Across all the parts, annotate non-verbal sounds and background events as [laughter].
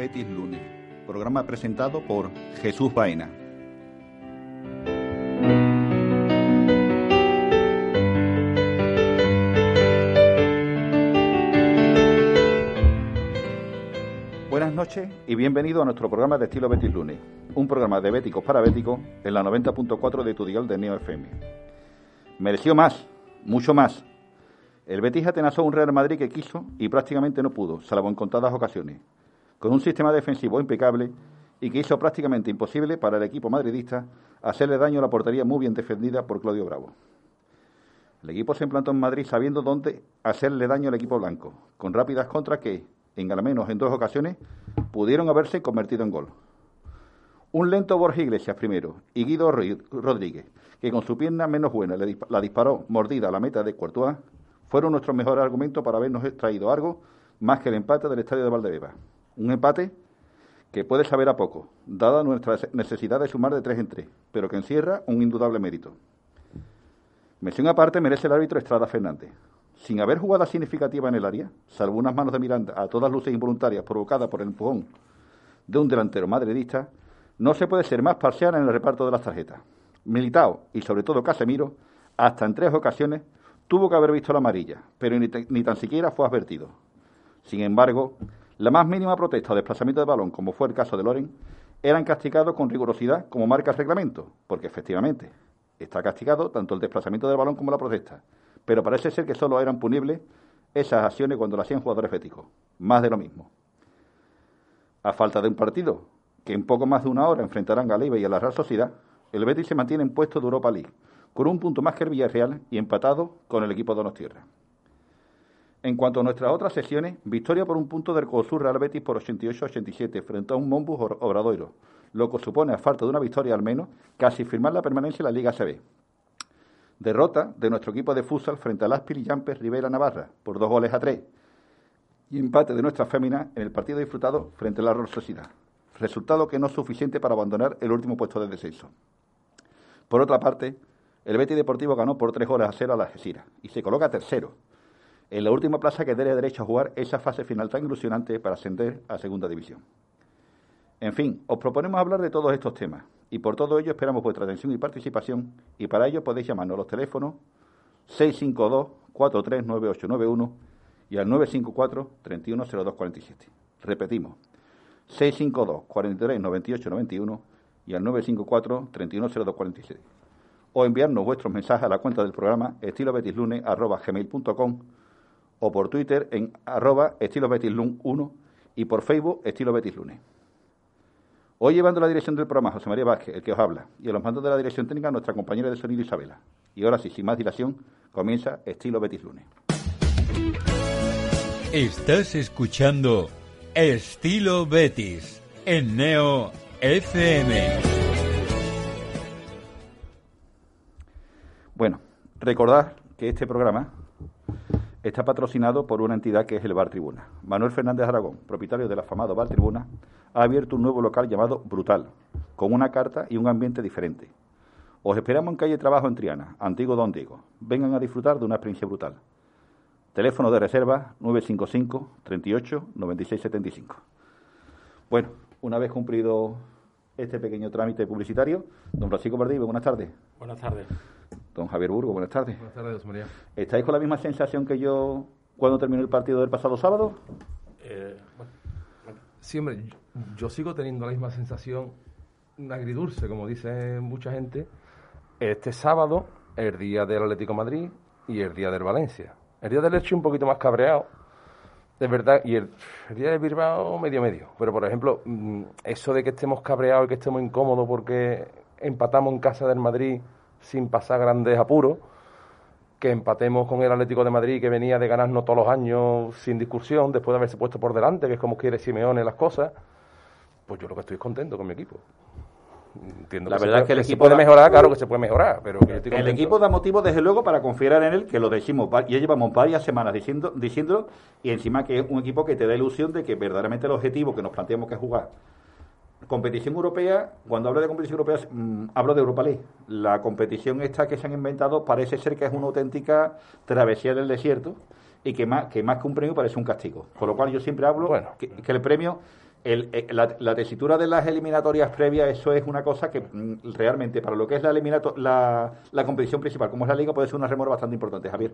Betis Lunes, programa presentado por Jesús Vaina. Buenas noches y bienvenido a nuestro programa de Estilo Betis Lunes, un programa de béticos para béticos en la 90.4 de tu dial de Neo FM. Mereció más, mucho más. El Betis atenazó un Real Madrid que quiso y prácticamente no pudo, salvo en contadas ocasiones con un sistema defensivo impecable y que hizo prácticamente imposible para el equipo madridista hacerle daño a la portería muy bien defendida por Claudio Bravo. El equipo se implantó en Madrid sabiendo dónde hacerle daño al equipo blanco, con rápidas contras que, en al menos en dos ocasiones, pudieron haberse convertido en gol. Un lento Borja Iglesias primero y Guido Rodríguez, que con su pierna menos buena la disparó mordida a la meta de Courtois, fueron nuestros mejores argumentos para habernos extraído algo más que el empate del estadio de Valdebeba. Un empate que puede saber a poco, dada nuestra necesidad de sumar de tres en tres, pero que encierra un indudable mérito. Mención aparte merece el árbitro Estrada Fernández. Sin haber jugada significativa en el área, salvo unas manos de Miranda a todas luces involuntarias provocadas por el empujón de un delantero madridista, no se puede ser más parcial en el reparto de las tarjetas. Militao y sobre todo Casemiro, hasta en tres ocasiones, tuvo que haber visto la amarilla, pero ni, ni tan siquiera fue advertido. Sin embargo, la más mínima protesta o desplazamiento de balón, como fue el caso de Loren, eran castigados con rigurosidad como marca el reglamento, porque efectivamente está castigado tanto el desplazamiento del balón como la protesta, pero parece ser que solo eran punibles esas acciones cuando las hacían jugadores féticos, más de lo mismo. A falta de un partido que en poco más de una hora enfrentarán a Leiva y a la Real Sociedad, el Betis se mantiene en puesto de Europa League, con un punto más que el Villarreal y empatado con el equipo de Donostierra. En cuanto a nuestras otras sesiones, victoria por un punto del COSUR Real Betis por 88-87 frente a un Mombus Obradoiro, lo que supone, a falta de una victoria al menos, casi firmar la permanencia en la Liga CB. Derrota de nuestro equipo de futsal frente al Aspir y Jumpers Rivera Navarra por dos goles a tres. Y empate de nuestra fémina en el partido disfrutado frente a la Real Sociedad. Resultado que no es suficiente para abandonar el último puesto de descenso. Por otra parte, el Betis Deportivo ganó por tres goles a cero a la Algeciras y se coloca tercero, en la última plaza que daría derecho a jugar esa fase final tan ilusionante para ascender a Segunda División. En fin, os proponemos hablar de todos estos temas y por todo ello esperamos vuestra atención y participación y para ello podéis llamarnos a los teléfonos 652-439891 y al 954-310247. Repetimos, 652-439891 y al 954-310247. O enviarnos vuestros mensajes a la cuenta del programa estilobetislunes.com o por Twitter en arroba estilo 1 y por Facebook estilo Betis Lunes. Hoy llevando la dirección del programa José María Vázquez, el que os habla, y a los mandos de la dirección técnica nuestra compañera de sonido Isabela. Y ahora sí, sin más dilación, comienza estilo Betis Lunes. Estás escuchando Estilo Betis en Neo FM. Bueno, recordad que este programa está patrocinado por una entidad que es el Bar Tribuna. Manuel Fernández Aragón, propietario del afamado Bar Tribuna, ha abierto un nuevo local llamado Brutal, con una carta y un ambiente diferente. Os esperamos en calle Trabajo en Triana, antiguo Don Diego. Vengan a disfrutar de una experiencia brutal. Teléfono de reserva 955 38 96 75. Bueno, una vez cumplido este pequeño trámite publicitario, don Francisco Pardillo, buenas tardes. Buenas tardes. Don Javier Burgo, buenas tardes. Buenas tardes, María. ¿Estáis con la misma sensación que yo cuando terminó el partido del pasado sábado? Eh, Sí, hombre, yo, sigo teniendo la misma sensación agridulce, como dice mucha gente. Este sábado, el día del Atlético Madrid y el día del Valencia. El día del Leche un poquito más cabreado, de verdad, y el, día del Bilbao medio medio. Pero, por ejemplo, mm, eso de que estemos cabreados y que estemos incómodos porque empatamos en casa del Madrid sin pasar grandes apuros, que empatemos con el Atlético de Madrid que venía de ganarnos todos los años sin discusión, después de haberse puesto por delante, que es como quiere Simeone las cosas, pues yo lo que estoy contento con mi equipo. Entiendo la verdad es que el equipo puede mejorar, claro que se puede mejorar, pero el equipo da motivo desde luego para confiar en él, que lo decimos, ya llevamos varias semanas diciendo, diciéndolo y encima que es un equipo que te da ilusión de que verdaderamente el objetivo que nos planteamos que es jugar competición europea, cuando hablo de competición europea, mm, hablo de Europa League. La competición esta que se han inventado parece ser que es una auténtica travesía del desierto y que más, que más que un premio parece un castigo. Con lo cual yo siempre hablo que, el premio, el, eh, la, tesitura de las eliminatorias previas, eso es una cosa que mm, realmente para lo que es la, la, la competición principal, como es la liga, puede ser una remora bastante importante, Javier.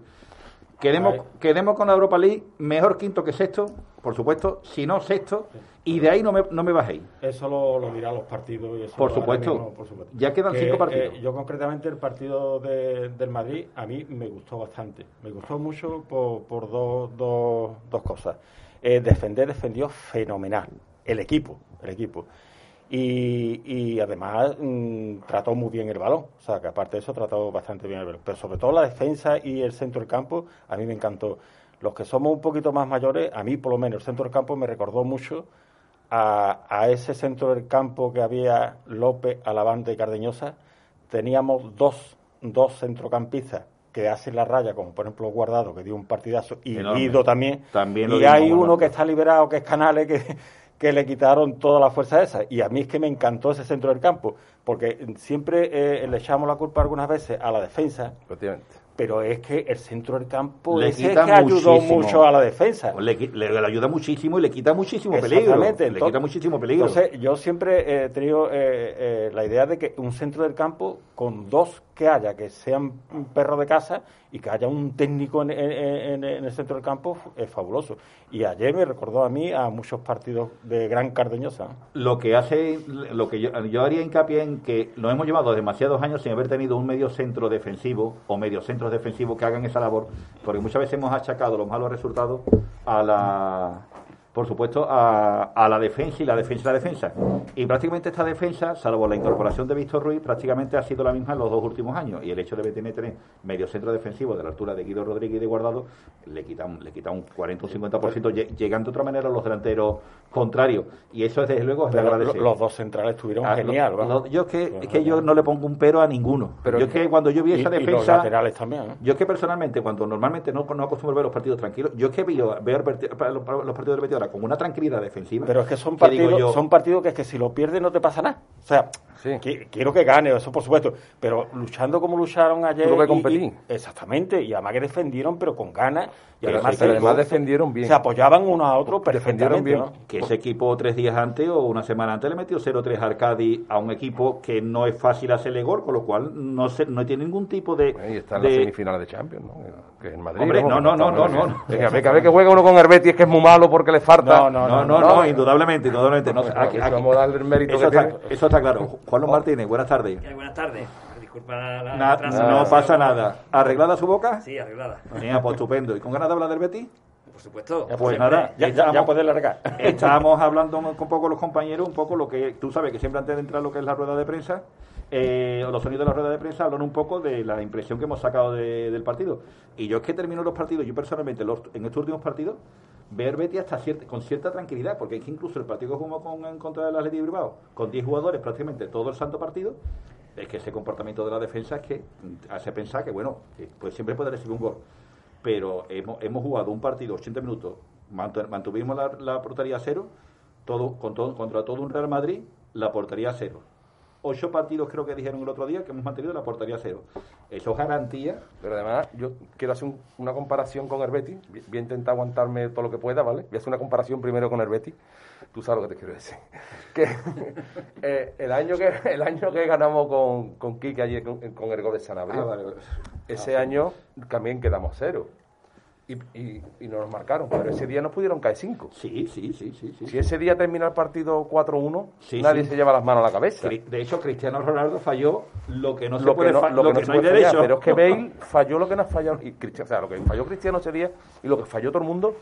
Quedemos, quedemos con la Europa League, mejor quinto que sexto, por supuesto, si no sexto, y de ahí no me, no me bajéis. Eso lo, lo dirán los partidos. Y por, supuesto. Ya quedan cinco partidos. Eh, yo concretamente el partido de, del Madrid a mí me gustó bastante. Me gustó mucho por, por dos, dos, dos cosas. Eh, defender defendió fenomenal. El equipo, el equipo. Y, además mm, trató muy bien el balón. O sea, que aparte de eso trató bastante bien el balón. Pero sobre todo la defensa y el centro del campo, a mí me encantó. Los que somos un poquito más mayores, a mí por lo menos el centro del campo me recordó mucho a, ese centro del campo que había López, Alavante y Cardeñosa. Teníamos dos, dos centrocampistas que hacen la raya, como por ejemplo Guardado, que dio un partidazo, y Guido también. también y hay uno que está liberado, que es Canales, que que le quitaron toda la fuerza esa. Y a mí es que me encantó ese centro del campo, porque siempre eh, le echamos la culpa algunas veces a la defensa. Pero es que el centro del campo le que ayudó mucho a la defensa. Le, ayuda muchísimo y le quita muchísimo peligro. le quita muchísimo peligro. Entonces, yo siempre he tenido eh, eh, la idea de que un centro del campo con dos que haya, que sean perros de casa y que haya un técnico en, el centro del campo es fabuloso. Y ayer me recordó a mí a muchos partidos de Gran Cardeñosa. Lo que hace, lo que yo, yo haría hincapié en que lo hemos llevado demasiados años sin haber tenido un medio centro defensivo o medio centros defensivos que hagan esa labor, porque muchas veces hemos achacado los malos resultados a la por supuesto, a, la defensa y la defensa y la defensa. Y prácticamente esta defensa, salvo la incorporación de Víctor Ruiz, prácticamente ha sido la misma en los dos últimos años. Y el hecho de tener medio centro defensivo de la altura de Guido Rodríguez y de Guardado le quita un, le quita un 40 o un 50%, llegando de otra manera a los delanteros contrarios. Y eso es desde luego de agradecer. Los dos centrales estuvieron ah, genial. yo es que, es que yo no le pongo un pero a ninguno. Pero yo es que, cuando yo vi esa defensa. Y los laterales también. Yo es que personalmente, cuando normalmente no, no acostumbro ver los partidos tranquilos, yo es que veo, ver los, partidos de Betis con una tranquilidad defensiva. Pero es que son partidos, son partidos que es que si lo pierdes no te pasa nada. O sea, quiero que gane, eso por supuesto. Pero luchando como lucharon ayer. Que exactamente. Y además que defendieron, pero con ganas. Y además, además defendieron bien. Se apoyaban uno a otro defendieron bien. Que ese equipo tres días antes o una semana antes le metió 0-3 al Cádiz a un equipo que no es fácil hacerle gol, con lo cual no se, no tiene ningún tipo de. Y está en la semifinal de Champions, ¿no? Que en Madrid. Hombre, no, no, no, no. no, Venga, vez que juega uno con Herbeti es que es muy malo porque le falta. No, no, no, no, indudablemente, indudablemente. aquí, vamos a darle el mérito eso, está, eso está claro. Juan Martínez, buenas tardes. buenas tardes. Disculpa la, No pasa nada. ¿Arreglada su boca? Sí, arreglada. Pues estupendo. ¿Y con ganas de hablar del Betty? Por supuesto. pues nada, ya, ya, puedes largar. Estábamos hablando con poco los compañeros, un poco lo que tú sabes que siempre antes de entrar lo que es la rueda de prensa, eh, los sonidos de la rueda de prensa hablan un poco de la impresión que hemos sacado del partido. Y yo es que termino los partidos, yo personalmente en estos últimos partidos, ver Betty hasta con cierta tranquilidad, porque es que incluso el partido que jugamos con, contra del Atlético Bilbao, con 10 jugadores prácticamente todo el santo partido, es que ese comportamiento de la defensa es que hace pensar que, bueno, pues siempre puede recibir un gol. Pero hemos, hemos jugado un partido 80 minutos, mantuvimos la, la portería cero, todo, con todo, contra todo un Real Madrid, la portería cero ocho partidos creo que dijeron el otro día que hemos mantenido la portería cero. Eso es garantía. Pero además, yo quiero hacer una comparación con el Betis. Voy a intentar aguantarme todo lo que pueda, ¿vale? Voy a hacer una comparación primero con el Betis. Tú sabes lo que te quiero decir. [laughs] Que [laughs] eh, el, año que el año que ganamos con, con Kike ayer con, el gol de Sanabria, ah, ese ah, año también quedamos cero y, y, y, nos marcaron. Pero ese día nos pudieron caer cinco. Sí, sí, sí. sí, sí. Si ese día termina el partido 4-1, nadie se lleva las manos a la cabeza. De hecho, Cristiano Ronaldo falló lo que no se puede fallar. Lo, que, no, hay derecho. Pero es que [laughs] Bale falló lo que nos falló. Y o sea, lo que falló Cristiano ese día y lo que falló todo el mundo.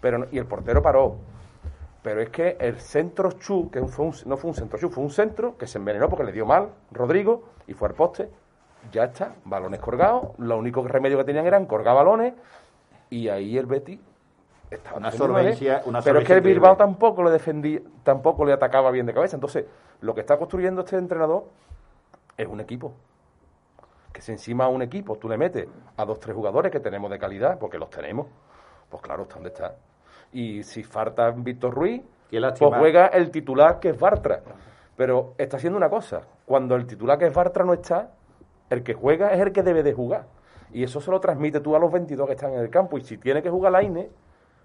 pero Y el portero paró. Pero es que el centro Chu, que fue no fue un centro Chu, fue un centro que se envenenó porque le dio mal Rodrigo y fue al poste. Ya está, balones colgados. Lo único remedio que tenían eran colgar balones y ahí el Betty estaba una solvencia, una pero es que el Bilbao tampoco le defendía, tampoco le atacaba bien de cabeza. Entonces, lo que está construyendo este entrenador es un equipo. Que si encima a un equipo tú le metes a dos, tres jugadores que tenemos de calidad, porque los tenemos, pues claro, está donde está. Y si falta Víctor Ruiz, pues juega el titular que es Bartra. Pero está haciendo una cosa, cuando el titular que es Bartra no está, el que juega es el que debe de jugar. Y eso se lo transmite tú a los 22 que están en el campo. Y si tiene que jugar la INE,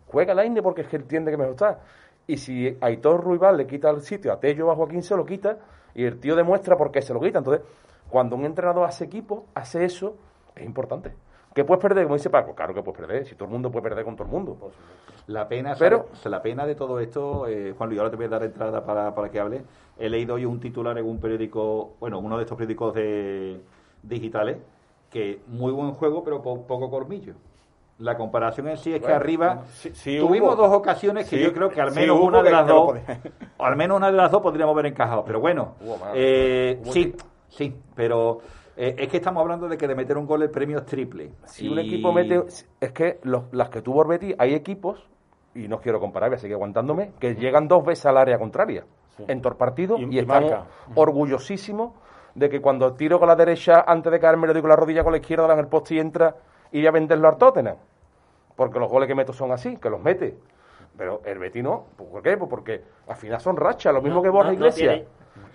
juega la INE porque es que entiende que mejor está. Y si Aitor Ruibal le quita el sitio a Tello o a Joaquín, se lo quita. Y el tío demuestra por qué se lo quita. Entonces, cuando un entrenador hace equipo, hace eso, es importante. ¿Qué puedes perder? Como dice Paco, claro que puedes perder. Si todo el mundo puede perder con todo el mundo. La pena, Pero- ¿sabes? la pena de todo esto, eh, Juan Luis, ahora te voy a dar entrada para, para que hable. He leído hoy un titular en un periódico, bueno, uno de estos periódicos de, digitales, que muy buen juego, pero po- poco colmillo. La comparación en sí es que Bueno, arriba sí- sí tuvimos hubo. dos ocasiones que Sí, yo creo que al menos una de las dos, o [laughs] al menos una de las dos podríamos haber encajado. Pero bueno, Hubo eh, Hubo sí, sí, pero eh, es que estamos hablando de que de meter un gol el premio es triple. Si un equipo mete. Es que los, las que tuvo Orbeti, hay equipos, y no quiero comparar, voy a seguir aguantándome, que llegan dos veces al área contraria en todo partido Y- y, y están marca. orgullosísimos de que cuando tiro con la derecha antes de caerme le doy con la rodilla con la izquierda, dan el poste y entra y voy a venderlo al Tottenham. Porque los goles que meto son así, que los mete. Pero el Betis no. ¿Por qué? Pues porque al final son rachas, lo mismo No, que Borja no, Iglesias.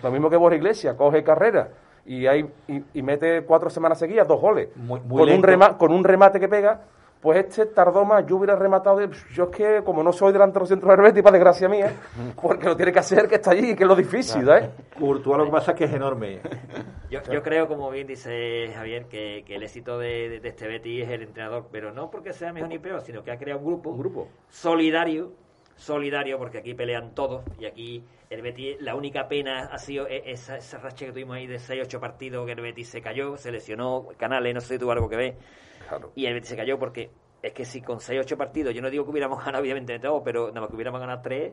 Lo mismo que Borja Iglesias, coge carrera y, hay, y, y mete cuatro semanas seguidas dos goles. Muy- muy con, un lento. rema- con un remate que pega, pues este tardó más. Yo hubiera rematado. de- yo es que, como no soy delantero centro del Betis, para desgracia mía, [laughs] porque lo tiene que hacer que está allí, que es lo difícil, ¿eh? Courtois lo que pasa es que es enorme. Yo, yo creo, como bien dice Javier, que, que el éxito de, de- de este Betis es el entrenador, pero no porque sea mejor ni peor, sino que ha creado un grupo, Un grupo. solidario, solidario, porque aquí pelean todos y aquí el Betis, la única pena ha sido e- esa, esa racha que tuvimos ahí de 6-8 partidos que el Betis se cayó, se lesionó, Canales, no sé si tuvo algo que ver, Claro. y el Betis se cayó porque es que si con 6-8 partidos, yo no digo que hubiéramos [laughs] ganado obviamente de todo, pero nada más que hubiéramos ganado 3,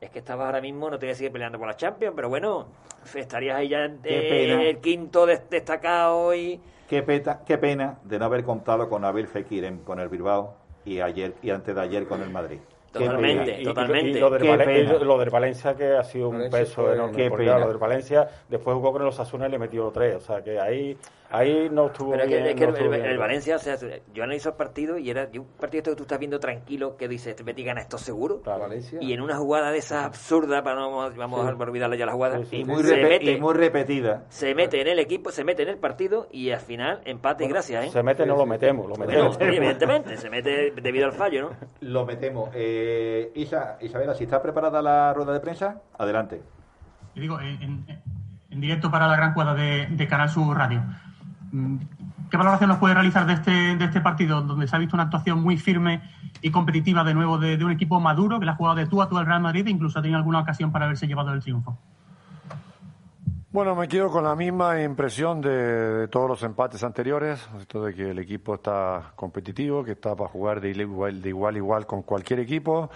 es que estabas ahora mismo, no te voy a seguir peleando por la Champions, pero bueno, estarías ahí ya Qué eh, el quinto des- destacado y... Qué, peta- qué pena de no haber contado con Abel Fekir en- con el Bilbao y ayer y antes de ayer con el Madrid. Totalmente. Y- totalmente. Y, lo, del Qué Valen- pena. y lo del Valencia que ha sido un Valencia peso enorme. qué pena. Lo del Valencia después jugó con los Asuna y le metió tres. O sea que ahí, ahí no estuvo Pero es que, bien. es que no el, el- bien. el Valencia, o sea, yo analizo el partido y era un partido este que tú estás viendo tranquilo que dice, este Betis gana esto seguro. Claro. Valencia. Y en una jugada de esas absurdas, para no vamos a olvidarle ya la jugada, Sí, sí, Y sí. muy, se, mete, y muy repetida. se mete en el equipo, se mete en el partido y al final empate y gracias, ¿eh? Se mete, no lo metemos. Lo metemos. sí, evidentemente, se mete debido al fallo, ¿no? [laughs] Lo metemos. Eh, Isa, Isabela, si está preparada la rueda de prensa, adelante. Y digo, en, en- en directo para la gran jugada de, de Canal Sur Radio. Mm, ¿Qué valoración nos puede realizar de este, de este partido, donde se ha visto una actuación muy firme y competitiva de nuevo de, de un equipo maduro, que le ha jugado de tú a tú al Real Madrid e incluso ha tenido alguna ocasión para haberse llevado el triunfo? Bueno, me quedo con la misma impresión de, de todos los empates anteriores, de que el equipo está competitivo, que está para jugar de igual de igual, igual con cualquier equipo,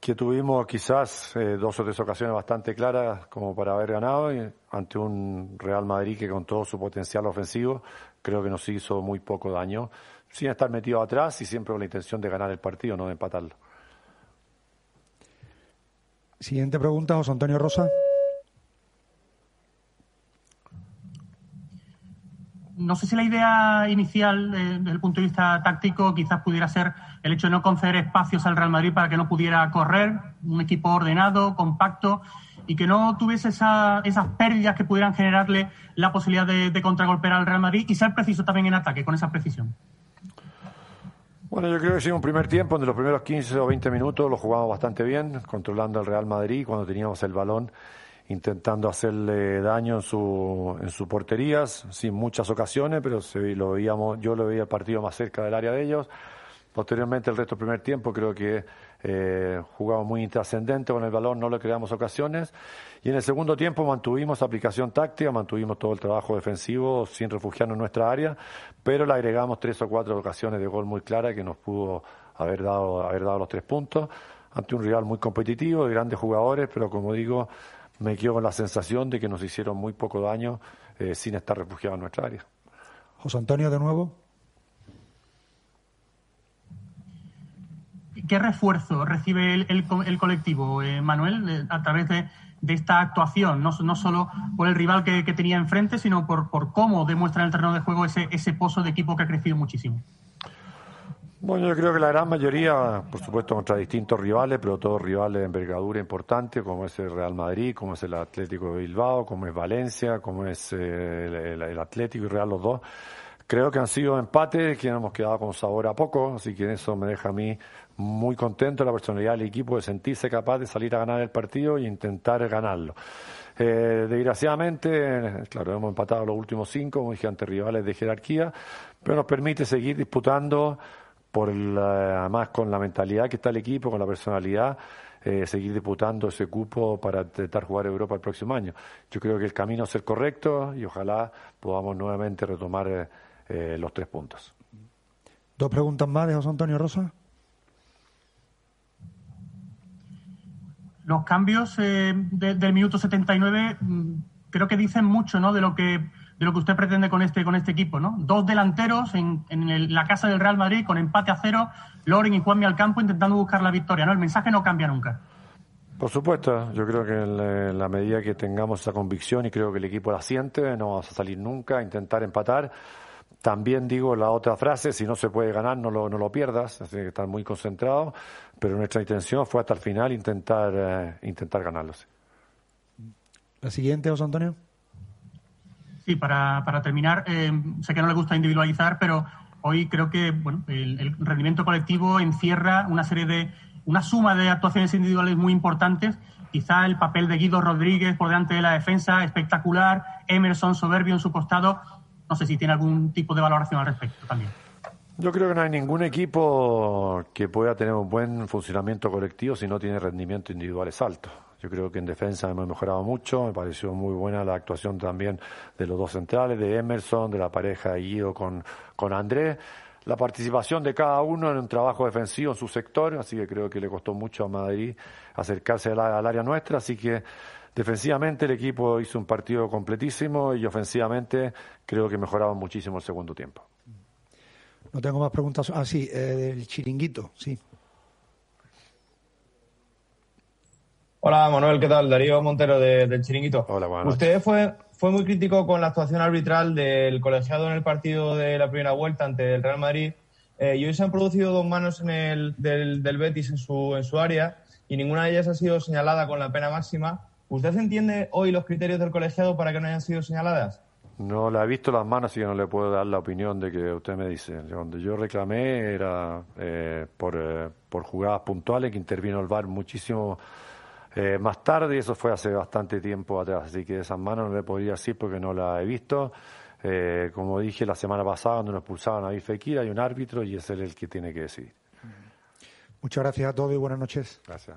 que tuvimos quizás eh, dos o tres ocasiones bastante claras como para haber ganado y ante un Real Madrid que con todo su potencial ofensivo creo que nos hizo muy poco daño, sin estar metido atrás y siempre con la intención de ganar el partido, no de empatarlo. Siguiente pregunta, José Antonio Rosa. No sé si la idea inicial, eh, desde el punto de vista táctico, quizás pudiera ser el hecho de no conceder espacios al Real Madrid para que no pudiera correr, un equipo ordenado, compacto, y que no tuviese esa- esas pérdidas que pudieran generarle la posibilidad de, contragolpear al Real Madrid y ser preciso también en ataque, con esa precisión. Bueno, yo creo que sí, un primer tiempo, donde los primeros 15 o 20 minutos lo jugamos bastante bien, controlando al Real Madrid cuando teníamos el balón, intentando hacerle daño en su, en su porterías, sin muchas ocasiones, pero lo veíamos, yo lo veía el partido más cerca del área de ellos. Posteriormente, el resto del primer tiempo, creo que eh, jugamos muy intrascendente con el balón, no le creamos ocasiones. Y en el segundo tiempo mantuvimos aplicación táctica, mantuvimos todo el trabajo defensivo sin refugiarnos en nuestra área, pero le agregamos tres o cuatro ocasiones de gol muy claras que nos pudo haber dado, haber dado los tres puntos ante un rival muy competitivo, de grandes jugadores, pero como digo, me quedo con la sensación de que nos hicieron muy poco daño eh, sin estar refugiados en nuestra área. José Antonio de nuevo. ¿Qué refuerzo recibe el, el co- el colectivo, eh, Manuel, a través de, de esta actuación? No, no solo por el rival que, que tenía enfrente, sino por, por cómo demuestra en el terreno de juego ese, ese pozo de equipo que ha crecido muchísimo. Bueno, yo creo que la gran mayoría, por supuesto, contra distintos rivales, pero todos rivales de envergadura importante, como es el Real Madrid, como es el Atlético de Bilbao, como es Valencia, como es eh, el, Atlético y Real los dos. creo que han sido empates que hemos quedado con sabor a poco, así que eso me deja a mí muy contento la personalidad del equipo de sentirse capaz de salir a ganar el partido e intentar ganarlo. Eh, desgraciadamente, claro, hemos empatado los últimos cinco, como dije ante rivales de jerarquía, pero nos permite seguir disputando por además con la mentalidad que está el equipo, con la personalidad, eh, seguir disputando ese cupo para intentar jugar Europa el próximo año. Yo creo que el camino es el correcto y ojalá podamos nuevamente retomar eh, eh, los tres puntos. Dos preguntas más de José Antonio Rosa. Los cambios del minuto 79 mm, creo que dicen mucho ¿no? de lo que de lo que usted pretende con este, con este equipo, ¿no? Dos delanteros en, la casa del Real Madrid con empate a cero, Loren y Juanmi al campo intentando buscar la victoria, ¿no? El mensaje no cambia nunca. Por supuesto, yo creo que en la medida que tengamos esa convicción y creo que el equipo la siente, no vamos a salir nunca a intentar empatar. También digo la otra frase, si no se puede ganar, no lo, no lo pierdas, así que estar muy concentrado, pero nuestra intención fue hasta el final intentar, eh, intentar ganarlos. La siguiente, José Antonio. Sí, para, para terminar, eh, sé que no le gusta individualizar, pero hoy creo que bueno, el, rendimiento colectivo encierra una serie de, una suma de actuaciones individuales muy importantes. Quizá el papel de Guido Rodríguez por delante de la defensa, espectacular. Emerson soberbio en su costado. No sé si tiene algún tipo de valoración al respecto también. Yo creo que no hay ningún equipo que pueda tener un buen funcionamiento colectivo si no tiene rendimiento individuales altos. Yo creo que en defensa hemos mejorado mucho, me pareció muy buena la actuación también de los dos centrales, de Emerson, de la pareja Guido con, con Andrés, la participación de cada uno en un trabajo defensivo en su sector, así que creo que le costó mucho a Madrid acercarse al, área nuestra, así que defensivamente el equipo hizo un partido completísimo y ofensivamente creo que mejoraba muchísimo el segundo tiempo. No tengo más preguntas. Ah, sí, eh, del chiringuito, sí. Hola Manuel, ¿qué tal? Darío Montero de, del Chiringuito. Hola, buenas Usted fue, fue muy crítico con la actuación arbitral del colegiado en el partido de la primera vuelta ante el Real Madrid. Eh, y hoy se han producido dos manos en el, del, del Betis en su, en su área y ninguna de ellas ha sido señalada con la pena máxima. ¿Usted entiende hoy los criterios del colegiado para que no hayan sido señaladas? No la he visto las manos, así que no le puedo dar la opinión de que usted me dice. Donde yo reclamé era eh, por, eh, por jugadas puntuales que intervino el VAR muchísimo eh, más tarde, eso fue hace bastante tiempo atrás, así que esas manos no le podría decir porque no la he visto. Eh, como dije la semana pasada, cuando nos expulsaban a Fekir, hay un árbitro y es él el que tiene que decidir. Muchas gracias a todos y buenas noches. Gracias.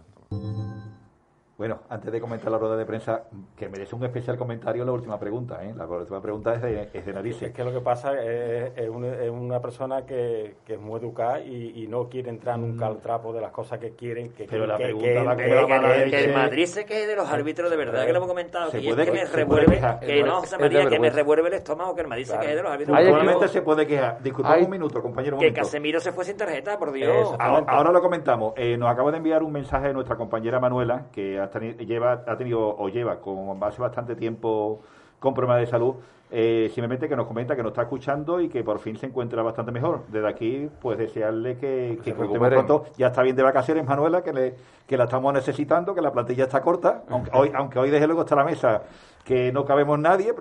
Bueno, antes de comentar la rueda de prensa, que merece un especial comentario la última pregunta. ¿eh? La última pregunta es de, es de narices. Es que lo que pasa es, es, una persona que, que, es muy educada y, no quiere entrar nunca al trapo de las cosas que quieren. Que, Pero la que, pregunta que, que, el Madrid se quede de los árbitros, de verdad, que lo hemos comentado. Que es que me revuelve, que no, José María, que me revuelve el estómago que el Madrid se quede de los árbitros. Probablemente se puede quejar. Disculpad un minuto, compañero. Que Casemiro se fue sin tarjeta, por Dios. Ahora, lo comentamos. Eh, nos acaba de enviar un mensaje de nuestra compañera Manuela, que lleva ha tenido o lleva con hace bastante tiempo con problemas de salud, eh, simplemente que nos comenta que nos está escuchando y que por fin se encuentra bastante mejor. Desde aquí, pues desearle que, que, pronto. Ya está bien de vacaciones, Manuela, que, le, que la estamos necesitando, que la plantilla está corta, aunque hoy, [laughs] aunque hoy desde luego está la mesa que no cabemos nadie,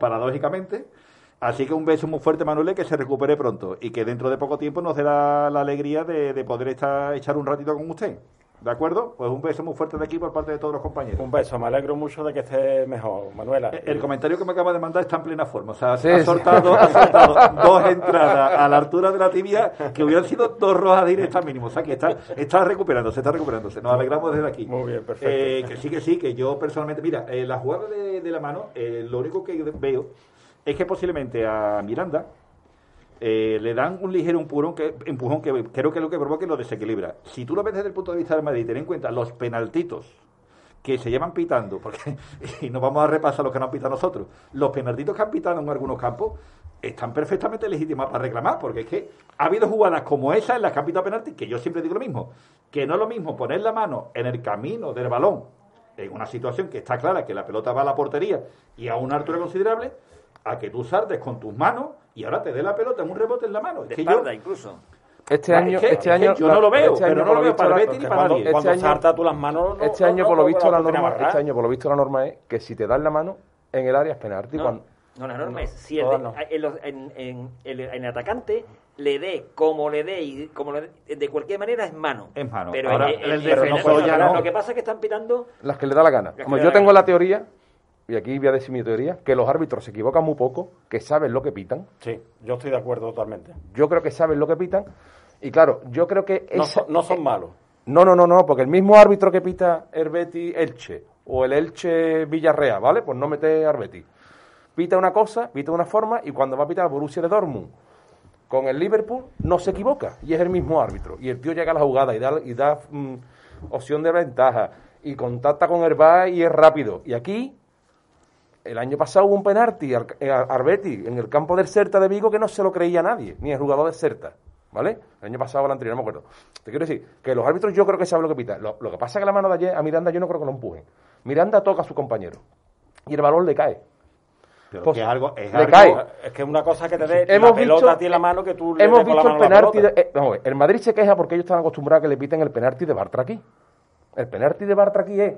paradójicamente. Así que un beso muy fuerte, Manuela, que se recupere pronto y que dentro de poco tiempo nos dé la, alegría de, de poder estar, echar un ratito con usted. ¿De acuerdo? Pues un beso muy fuerte de aquí por parte de todos los compañeros. Un beso, me alegro mucho de que esté mejor, Manuela. El, comentario que me acaba de mandar está en plena forma. O sea, ha, soltado, [laughs] dos entradas a la altura de la tibia que hubieran sido dos rojas directas mínimo. O sea, que está, está recuperándose, está recuperándose. Nos alegramos desde aquí. Muy bien, perfecto. Eh, que sí, que sí, que yo personalmente. Mira, eh, la jugada de, de la mano, eh, lo único que veo es que posiblemente a Miranda eh, le dan un ligero empujón que, empujón que creo que es lo que provoca y lo desequilibra. Si tú lo ves desde el punto de vista del Madrid, ten en cuenta los penaltitos que se llevan pitando, porque [laughs] y no vamos a repasar los que no han pitado nosotros, los penaltitos que han pitado en algunos campos están perfectamente legítimas para reclamar, porque es que ha habido jugadas como esa en las que han pitado que yo siempre digo lo mismo, que no es lo mismo poner la mano en el camino del balón, en una situación que está clara que la pelota va a la portería y a una altura considerable, a que tú saltes con tus manos y ahora te dé la pelota en un rebote en la mano. De espalda, incluso. Este año, este año yo no lo veo, este pero no lo veo para Betty ni para nadie. Este año, tú las manos, este año por lo visto la norma, este año por lo visto la norma es que si te das la mano en el área es penalti. Cuando, No, la norma No, es si el, no. en, los- en- en- el, en el atacante le dé como le dé y como le dé, de cualquier manera es mano. Es mano. Pero Ahora, en- en- el bueno, ya pero no. Lo que pasa es que están pitando Las que le da la gana. Que Como yo tengo la teoría, y aquí voy a decir mi teoría, que los árbitros se equivocan muy poco, que saben lo que pitan. Sí, yo estoy de acuerdo totalmente. Yo creo que saben lo que pitan. Y claro, yo creo que... No, esa- son- no son malos. No, no, no, no, porque el mismo árbitro que pita el Betis Elche o el Elche Villarreal, ¿vale? Pues no mete al Betis. Pita una cosa, pita una forma y cuando va a pitar Borussia de Dortmund con el Liverpool no se equivoca y es el mismo árbitro. Y el tío llega a la jugada y da, y da mm, opción de ventaja y contacta con el VAR y es rápido. Y aquí, el año pasado hubo un penalti al, eh, Betis en el campo del Certa de Vigo que no se lo creía nadie, ni el jugador del Certa. ¿Vale? El año pasado o el anterior, no me acuerdo. Te quiero decir que los árbitros yo creo que saben lo que pitan. Lo, lo que pasa es que la mano de ayer a Miranda yo no creo que lo empujen. Miranda toca a su compañero y el balón le cae. Pero Pues, que es algo, es le algo- cae. Es que es una cosa que te dé Hemos la pelota visto- a ti en la mano que tú le Hemos visto el penalti. De, eh, vamos a ver, el Madrid se queja porque ellos están acostumbrados a que le piten el penalti de Bartra aquí. El penalti de Bartra aquí es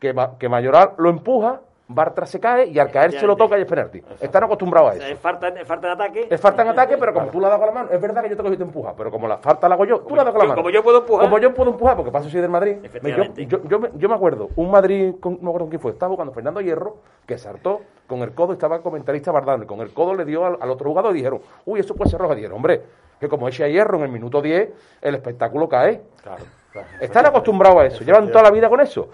que, que Mayoral lo empuja, Bartra se cae y al caer se lo toca y es penalti. Están acostumbrados a o sea, eso. es falta, es falta de ataque. Es falta en ataque, pero como tú la das con la mano, es verdad que yo te cogí y te empuja, pero como la falta la hago yo, tú la das con la mano. como yo puedo empujar. Como yo puedo empujar, porque paso soy del Madrid. Yo, yo, yo me, yo me acuerdo, un Madrid, con, no me acuerdo quién fue, estaba cuando Fernando Hierro, que saltó con el codo, estaba el comentarista Bardano, y con el codo le dio al, al otro jugador y dijeron, uy, eso puede ser roja. Dijeron, hombre, que como eche a Hierro en el minuto 10, el espectáculo cae. Claro, claro. Están acostumbrados a eso, llevan toda la vida con eso.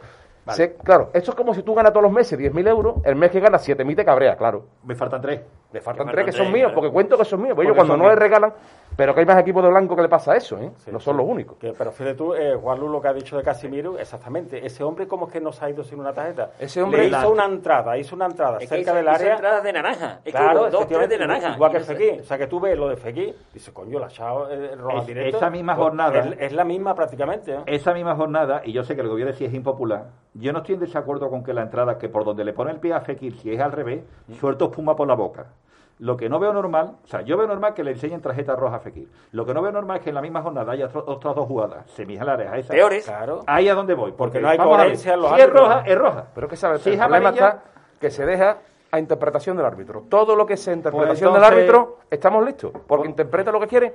Claro, esto es como si tú ganas todos los meses 10.000 euros, el mes que ganas 7.000 te cabrea, claro. Me faltan tres. Le faltan Que tres que son míos, claro. porque cuento que son míos. Porque Porque ellos cuando no míos. les regalan, pero que hay más equipos de blanco que le pasa eso, ¿eh? Sí, no son sí. los únicos. Que, pero fíjate tú, eh, Juan Lu, lo que ha dicho de Casimiro, exactamente. Ese hombre, como es que no se ha ido sin una tarjeta? Ese hombre- Le hizo La- una entrada, hizo una entrada Es que cerca hizo- del hizo área. entradas de naranja. Es que Claro, hubo dos, tres de naranja. Igual que no sé-. O sea, que tú ves lo de Fekir y dices, coño, la ha echado el roja Es- directo. esa misma Pues, jornada- Es, es la misma prácticamente. ¿eh? Esa misma jornada, y yo sé que lo que voy a decir es impopular, yo no estoy en desacuerdo con que la entrada, que por donde le pone el pie a Fekir, si es al revés, suelto espuma por la boca. Lo que no veo normal, o sea, yo veo normal que le enseñen tarjeta roja a Fekir. Lo que no veo normal es que en la misma jornada haya otro- otras dos jugadas semilares a esa. Peores. Claro. Ahí a donde voy. Porque, no hay coherencia en los Si es roja, es roja. Pero que sabes, Si el problema está que se deja a interpretación del árbitro. Todo lo que sea interpretación Pues entonces- del árbitro, estamos listos. Porque interpreta lo que quiere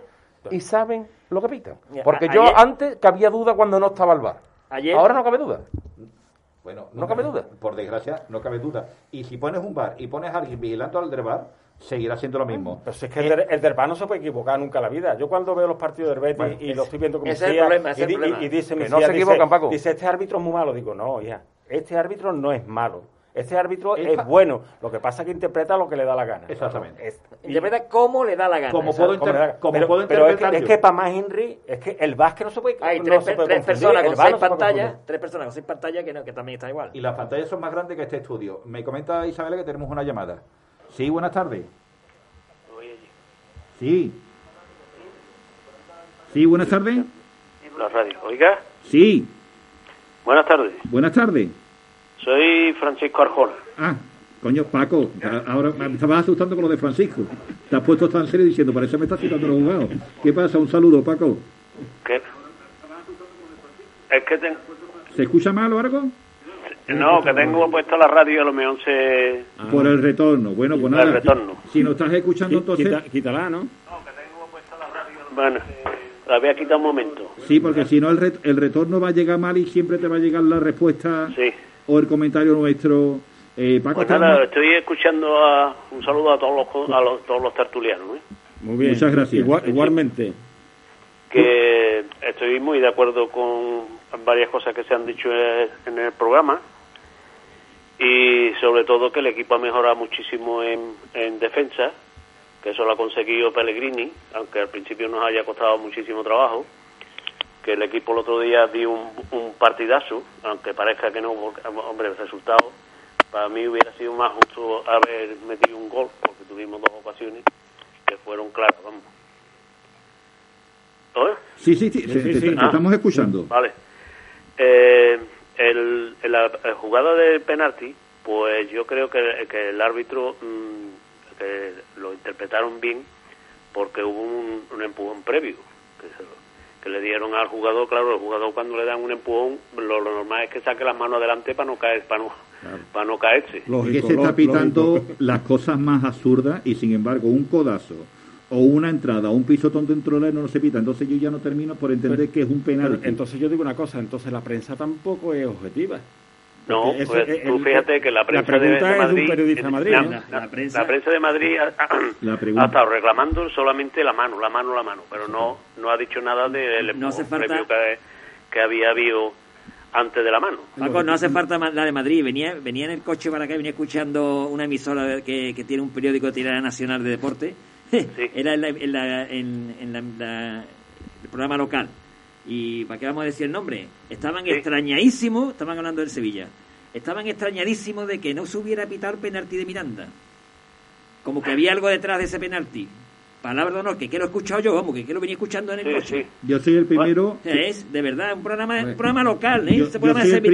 y saben lo que pitan. Porque a- yo ayer- antes cabía duda cuando no estaba el bar. Ayer- Ahora no cabe duda. Bueno, No cabe duda. Por desgracia, no cabe duda. Y si pones un bar y pones a alguien vigilando al del bar, seguirá siendo lo mismo. Pero si es que el, el del Bar no se puede equivocar nunca en la vida. Yo cuando veo los partidos del Betis Bueno, y lo estoy viendo con mi ese es el tía, problema, ese y, el problema. y- y dice mi Que no tía, se dice- equivocan, Paco. Dice, este árbitro es muy malo. Digo, no, hija, este árbitro no es malo. Este árbitro Es bueno. Lo que pasa es que interpreta lo que le da la gana. Exactamente. Es- Interpreta cómo le da la gana. Como puedo como pero, puedo pero es que, interpretar es yo. que para más Henry, es que el básquet no se puede Hay no tres, se puede tres personas con seis no pantallas, tres personas con seis pantallas que, no, que también está igual. Y las pantallas son más grandes que este estudio. Me comenta Isabel que tenemos una llamada. Sí, buenas tardes. Sí. Sí, buenas tardes. La radio. Oiga, Sí, buenas tardes. buenas tardes. Soy Francisco Arjona. Ah, coño, Paco, ahora me estabas asustando con lo de Francisco. Te has puesto tan serio diciendo, parece que me estás citando los jugados. ¿Qué pasa? Un saludo, Paco. ¿Qué? Es que ten- ¿Se escucha mal o algo? no, que tengo puesto la radio a lo mejor se... Por el retorno. Bueno, pues El nada. retorno. Si nos estás escuchando, entonces... quítala, ¿no? Bueno, la voy a quitar un momento. Sí, porque si no, el, ret- el retorno va a llegar mal y siempre te va a llegar la respuesta Sí. O el comentario nuestro. Eh, Paco, Pues estamos- nada, estoy escuchando a... Un saludo a todos los, co- a los, todos los tertulianos, ¿eh? Muy bien. Muchas gracias. Igual- igualmente. que estoy muy de acuerdo con varias cosas que se han dicho en el programa y sobre todo que el equipo ha mejorado muchísimo en, en defensa, que eso lo ha conseguido Pellegrini, aunque al principio nos haya costado muchísimo trabajo, que el equipo el otro día dio un, un partidazo, aunque parezca que no, porque, hombre, el resultado para mí hubiera sido más justo haber metido un gol, porque tuvimos dos ocasiones que fueron claras, vamos. Sí, sí, sí, Sí, te- sí, te- sí. te Ah. estamos escuchando. Vale. Eh, el, en la jugada del penalti, pues yo creo que, que el árbitro mm, que lo interpretaron bien porque hubo un, un empujón previo. que se lo- que le dieron al jugador, claro, el jugador cuando le dan un empujón, lo, lo normal es que saque las manos adelante para no caer, para no, para no caerse. y que se está pitando las cosas más absurdas y sin embargo un codazo o una entrada o un pisotón dentro de la no se pita. Entonces yo ya no termino por entender que es un penal. entonces yo digo una cosa, entonces la prensa tampoco es objetiva. No, pues eso- tú el- fíjate que la prensa de, pregunta de es de un Madrid, periodista de Madrid, la, ¿no? la- La prensa- la prensa de Madrid ha, [clears throat] La ha estado reclamando solamente la mano, la mano, la mano, pero no no ha dicho nada del No falta- previo que, que había habido antes de la mano. Paco, no hace falta la de Madrid. Venía, venía en el coche para acá, venía escuchando una emisora que, que tiene un periódico de tirada nacional de deporte. [laughs] Era en, la- en la- en- en la- la- el programa local. ¿Y para qué vamos a decir el nombre? Estaban extrañadísimos, estaban hablando del Sevilla, estaban extrañadísimos de que no se hubiera pitado el penalti de Miranda. Como que había algo detrás de ese penalti. Palabra de honor, que que lo he escuchado yo, vamos, que que lo venía escuchando en el coche. Yo soy el primero. Es, de verdad, un programa, un programa local, ¿eh? Yo- yo programa soy de el de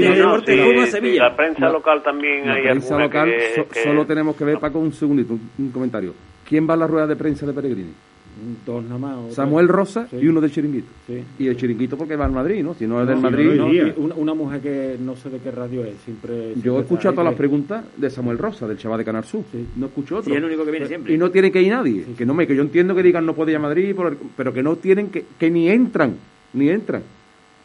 Sí, fútbol, sí, Sevilla. la prensa local también La hay prensa local, que, so- que- solo tenemos que ver, Paco, un segundito, un, un comentario. ¿Quién va a la rueda de prensa de Peregrini? Dos nada más. Samuel. Rosa Sí. y uno del Chiringuito. Sí. Y el Chiringuito porque va al Madrid, ¿no? Si no es del No, Madrid... no, una, una mujer que no sé de qué radio es, siempre... siempre Yo he escuchado todas las preguntas de Samuel Rosa, del chaval de Canal Sur. No escucho otro. Sí, es el único que viene siempre. Y no tiene que ir nadie. Que no me, que yo entiendo que digan no puede ir a Madrid, por el- pero que no tienen que, que ni entran, ni entran.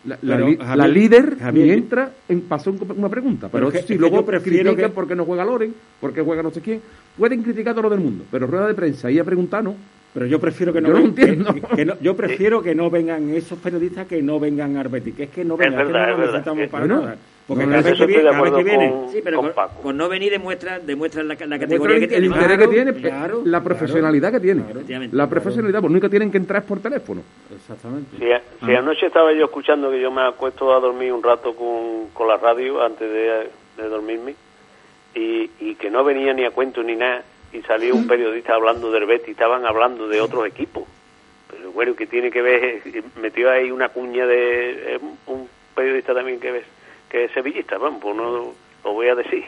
La, la Pero, li- Javier, la líder Javier, entra en pasó un- una pregunta. Pero Pero, es que- si luego critican que- porque no juega Loren, porque juega no sé quién, pueden criticar todo lo del mundo. Pero rueda de prensa y a preguntar no. Pero yo prefiero que no, Yo no ven- entiendo. que- [laughs] que no- yo prefiero que no vengan esos periodistas que no vengan a Arbeti, que es que no vengan, verdad, que no es necesitamos para nada. Porque no, cada en vez que viene, de cada vez que viene, con- Sí, pero con con, Paco. con no venir demuestra, demuestra la, la Demuestra categoría que el, tiene. el Claro, interés que tiene, claro, la claro. profesionalidad que tiene. La profesionalidad, pues nunca tienen que entrar por teléfono. Exactamente. Si, si anoche estaba yo escuchando que yo me acuesto a dormir un rato con, con la radio antes de, de dormirme y, y que no venía ni a cuento ni nada y salía un periodista hablando del Betis, estaban hablando de otros equipos. Pero bueno, que tiene que ver, eh, metió ahí una cuña de eh, un periodista también que es, que es sevillista, vamos, pues no lo voy a decir,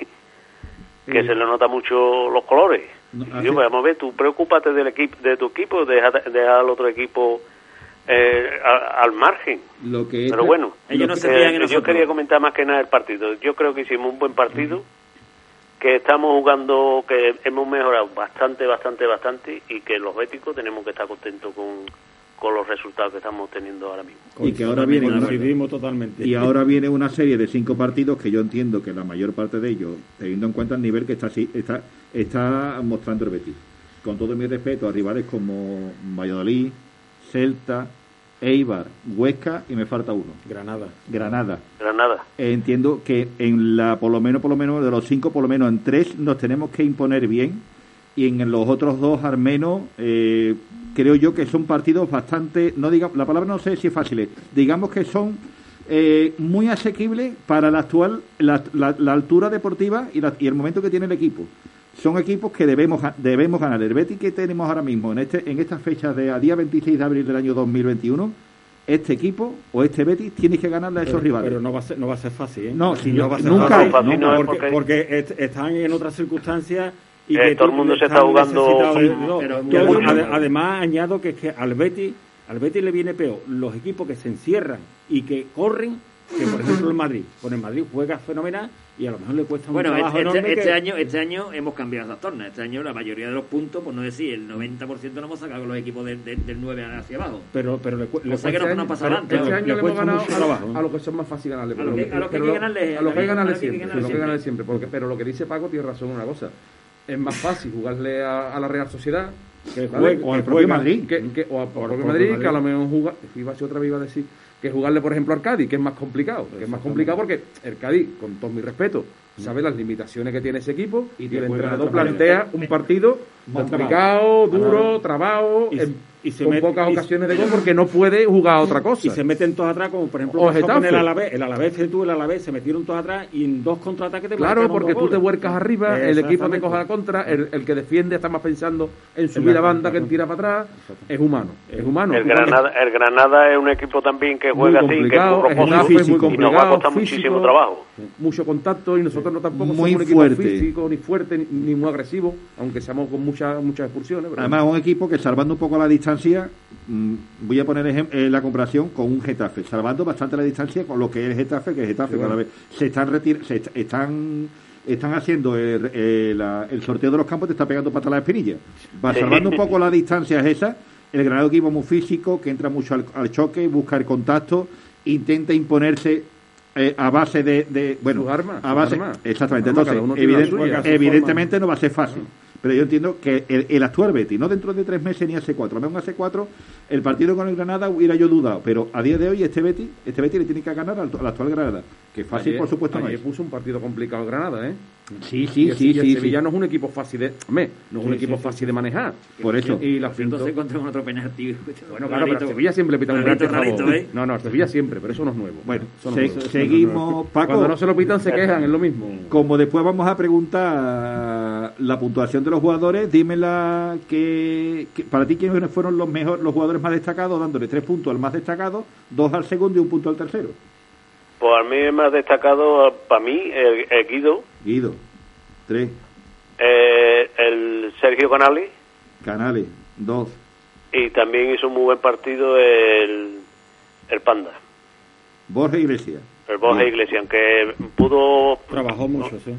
que se le nota mucho los colores. No, Y yo, vamos a ver, tú preocúpate del equipo, de tu equipo, deja, deja al otro equipo eh, a- al margen. Lo que Pero bueno, Ellos no eh, fían en yo quería comentar más que nada el partido. Yo creo que hicimos un buen partido, que estamos jugando, que hemos mejorado bastante, bastante, bastante y que los béticos tenemos que estar contentos con, con los resultados que estamos teniendo ahora mismo. y que ahora viene una, Coincidimos totalmente. y ahora viene una serie de cinco partidos que yo entiendo que la mayor parte de ellos, teniendo en cuenta el nivel que está está está mostrando el Betis. Con todo mi respeto a rivales como Valladolid, Celta, Eibar, Huesca y me falta uno, Granada. Granada. Granada. Eh, entiendo que en la por lo menos por lo menos de los cinco por lo menos en tres nos tenemos que imponer bien y en los otros dos al menos eh, creo yo que son partidos bastante no diga la palabra no sé si es fácil digamos que son eh, muy asequibles para la actual la, la- la altura deportiva y, la- y el momento que tiene el equipo son equipos que debemos debemos ganar. El Betis que tenemos ahora mismo en este en estas fechas de a día 26 de abril del año 2021 este equipo o este Betis tiene que ganarle a esos Pero, rivales. pero no va a ser, no va a ser fácil, ¿eh? No, si yo- va a ser nunca fácil, no es porque, porque- porque est- están en otras circunstancias y Eh, que todo el mundo se está jugando- de- no, pero además añado que es que al Betis al Betis le viene peor los equipos que se encierran y que corren que por ejemplo el Madrid con el Madrid juega fenomenal y a lo mejor le cuesta un Bueno, trabajo este, enorme este que- año, este año hemos cambiado las tornas. Este año la mayoría de los puntos, por no decir el 90% lo hemos sacado con los equipos de- de- del 9 hacia abajo. pero pero le, le O sea que cuesta- no- no pasa pero- antes. Este año le hemos ganado mucho a, trabajo, ¿no? a los que son más fáciles ganarle. A los que- a los que hay pero que ganarle, a los que que ganarle que que siempre. a los que hay que ganarle siempre. Porque, pero lo que dice Paco tiene razón en una cosa. Es más fácil jugarle a, a la Real Sociedad que ¿vale? juegue- o al que propio juega- Madrid. que, que- o a, por Por- propio por Madrid, que a lo mejor jugar, iba a ser otra vez iba a decir, que jugarle por ejemplo al Cádiz, que es más complicado, que es más complicado porque el Cádiz, con todo mi respeto, sabe las limitaciones que tiene ese equipo y, que el entrenador plantea un partido complicado, duro, trabado, Y- en- y se con mete- pocas y- ocasiones de gol porque no puede jugar a otra cosa. y se meten todos atrás como por ejemplo O pasó con el Alavés el Alavés que tú el Alavés se metieron todos atrás y en dos contraataques te Claro, porque tú te vuelcas arriba, el equipo te coge a la contra, el, el que defiende está más pensando en subir la banda que en tirar para atrás. Es humano, es humano. El Granada, el Granada es un equipo también que juega así, que es complicado, muy es es muy y nos va a complicado, costar físico. muchísimo trabajo. mucho contacto y nosotros no tampoco Muy somos un equipo fuerte. físico ni fuerte ni, ni muy agresivo, aunque seamos con muchas muchas expulsiones. pero- Además, un equipo que salvando un poco la distancia distancia, mm, voy a poner eh, la comparación con un Getafe, salvando bastante la distancia con lo que es el Getafe, que el Getafe Sí, bueno. cada vez se están retir se est- están están haciendo el, eh, la- el sorteo de los campos, te está pegando patas a la espinilla. Va salvando un poco las distancias esas. El Granado equipo muy físico, que entra mucho al, al choque, busca el contacto, intenta imponerse eh, a base de, de- bueno, a base, armas. exactamente. Entonces, evidentemente no va a ser fácil. Pero yo entiendo que el, el actual Betis, no dentro de tres meses ni hace cuatro, un hace cuatro, el partido con el Granada hubiera yo dudado. Pero a día de hoy este Betis, este Betis le tiene que ganar al, al actual Granada. Que fácil, Ayer- por supuesto, no ayer es. puso un partido complicado el Granada, ¿eh? Sí, sí, el- sí, el sí, Sevilla sí. no es un equipo fácil de... hombre, no es un equipo sí, fácil de manejar. Por eso. Y la Entonces pintó... encontramos otro penalti. [laughs] Bueno, claro, pero Sevilla siempre pita un penalti. ¿eh? No, no, Sevilla siempre, pero eso no es nuevo. Bueno, se- seguimos, Paco. Cuando no se lo pitan se quejan, es lo mismo. Como después vamos a preguntar la puntuación de los jugadores, dímela que, que para ti quiénes fueron los mejor, los jugadores más destacados, dándole tres puntos al más destacado, dos al segundo y un punto al tercero. Pues a mí el más destacado, para mí, el, el Guido, Guido, tres, eh, el Sergio Canales, Canales, dos, y también hizo un muy buen partido el, el Panda, Borja Iglesias. el Borja. Iglesias, aunque pudo... Trabajó mucho, sí.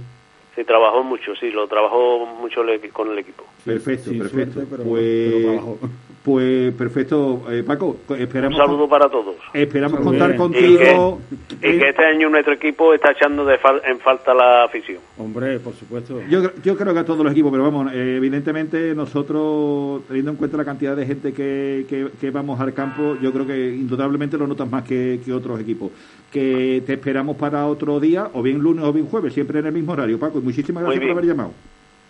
Sí, trabajó mucho, sí, lo trabajó mucho el con el equipo. Perfecto, perfecto. suerte, pero- pues, pero trabajó. Pues perfecto, Eh, Paco, Un esperamos, saludo para todos. esperamos Muy contar bien. contigo. Y que este año nuestro equipo está echando de fal- en falta la afición. Hombre, por supuesto. Yo, yo creo que a todos los equipos, pero vamos, eh, evidentemente nosotros, teniendo en cuenta la cantidad de gente que, que, que vamos al campo, yo creo que indudablemente lo notas más que, que otros equipos. Que te esperamos para otro día, o bien lunes o bien jueves, siempre en el mismo horario. Paco, y muchísimas gracias por haber llamado.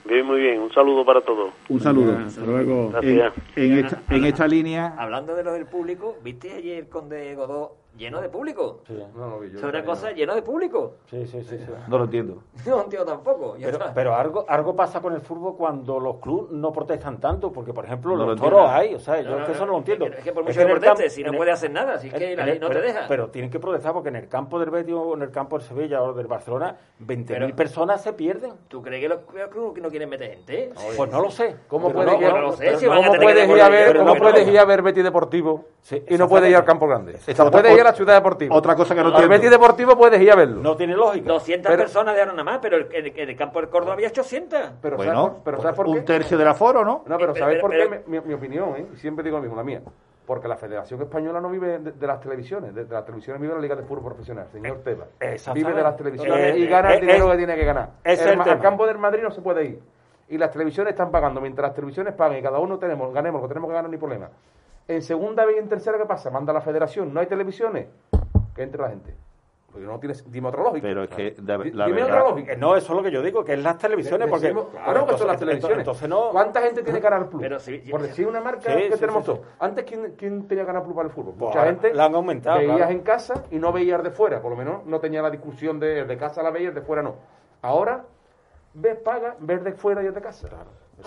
Bien, muy bien. Un saludo para todos. Un saludo. Hasta luego. En esta, en esta línea, Hablando de lo del público, ¿viste ayer el Conde Godó lleno de público? No, no, yo Es una no cosa lleno de público. Sí, sí, sí. sí. no lo entiendo. [laughs] No entiendo tampoco. Pero, algo, algo pasa con el fútbol cuando los clubes no protestan tanto, porque por ejemplo No lo los toros hay, o sea, yo No, es no, que eso no lo entiendo. es que- es por Es mucho que en que si no puede hacer nada, si es que la el- ley no te deja. Pero tienen que protestar porque en el campo del Betis o en el campo del Sevilla o del Barcelona, 20.000 Pero- personas se pierden. ¿Tú crees que los los clubes no quieren meter gente? Pues no lo sé. ¿Cómo puedes no, ir, a ¿cómo tener puedes que ir a poner- ver, pero cómo no. puedes ir a ver Betis Deportivo Sí, y no puedes ir al. Campo Grande? Puedes ir a la Ciudad Deportiva. Otra cosa que no Al entiendo. Betis Deportivo puedes ir a verlo. No tiene lógica. 200 Pero- personas de ahora nada más, pero el- en, en el campo del Córdoba había 800. Pero Bueno, ¿sabes por, pero ¿sabes por qué? un tercio del aforo, ¿no? No, pero Eh, ¿sabéis pero- por qué? pero- Mi, mi opinión, ¿eh? Y siempre digo lo mismo, la mía. Porque la Federación Española no vive de, de las televisiones, de, de las televisiones vive la Liga de Fútbol Profesional, señor Tebas. exactamente. Vive de las televisiones Eh, y gana eh, el dinero eh, que tiene que ganar. es El el tema. al campo del Madrid no se puede ir. Y las televisiones están pagando. Mientras las televisiones paguen y cada uno tenemos, ganemos lo que tenemos que ganar, ni problema. En segunda vez y en tercera, ¿qué pasa? Manda la Federación, no hay televisiones, que entre la gente. Porque no tienes, dime otra lógica. Pero es que, de- Di- la dime verdad- otra lógica. No, eso es lo que yo digo, que es las televisiones, porque... Decimos- claro, que son las televisiones. Entonces no... ¿Cuánta gente tiene Canal Plus? Pero si- Por decir una marca Sí, que sí, tenemos sí, sí. todos. Antes, ¿quién, quién tenía Canal Plus para el fútbol? Pues Mucha gente la han aumentado, veías claro. en casa y no veías de fuera. Por lo menos no tenía la discusión de de casa la veías, de fuera no. Ahora, ves, paga, ves de fuera y es de casa.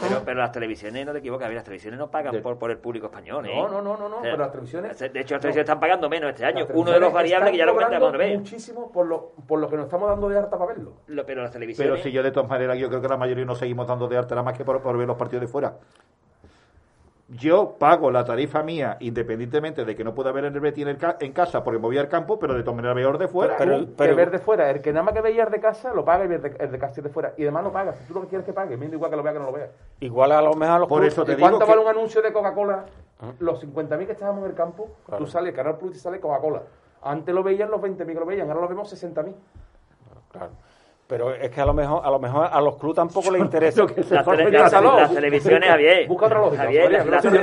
Pero, pero las televisiones, no te equivocas, a ver, las televisiones no pagan De- por, por el público español, ¿eh? No, no, no, no, no, O sea, pero las televisiones- De hecho, las no. televisiones están pagando menos este año. Uno de los variables que ya lo comentamos vez. muchísimo por lo, por lo que nos estamos dando de harta para verlo. Lo- pero las televisiones... Pero si yo de todas maneras, yo creo que la mayoría nos seguimos dando de arte nada más que por, por ver los partidos de fuera. Yo pago la tarifa mía independientemente de que no pueda ver en el Betis en, el ca- en casa porque me voy al campo, pero de todas maneras veo de fuera. Pero, Pero- pero- que ver de fuera, el que nada más que veías de casa, lo paga y ver de, el de casa y de fuera. Y además no paga. Si tú lo que quieres que pague, me igual que lo vea que no lo vea. Igual a lo mejor a los Por clubes- eso te ¿Y digo cuánto que- vale un anuncio de Coca-Cola? Los 50.000 que estábamos en el campo, tú sales, Canal Plus y sale Coca-Cola. Antes lo veían los 20.000 que lo veían, ahora lo vemos 60.000. Claro. Pero es que a lo mejor a lo mejor a los clubes tampoco les interesa. Las, tele- las- las televisiones, Javier. Busca otra lógica, Javier,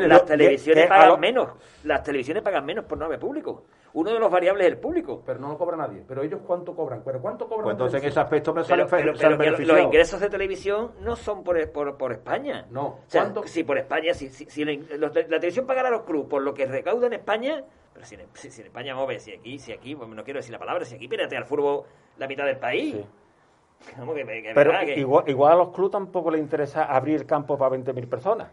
las, televisiones a pagan lo- menos. Las televisiones pagan menos por no haber público. Uno de los variables es el público. Pero no lo cobra nadie. Pero ellos cuánto cobran. ¿Pero cuánto cobran? Pues entonces en ese aspecto me Pero, salen, pero- pero lo- los ingresos de televisión no son por, por, por España. No. O sea, si por España, si, si, si la, los- la televisión pagara a los clubes por lo que recauda en España, pero si en, si, si en España mueve, si aquí, si aquí, pues no quiero decir la palabra, si aquí pírate al fútbol la mitad del país. Sí. Que, que- que Pero verdad que- igual, igual a los clubes tampoco les interesa abrir el campo para 20.000 personas.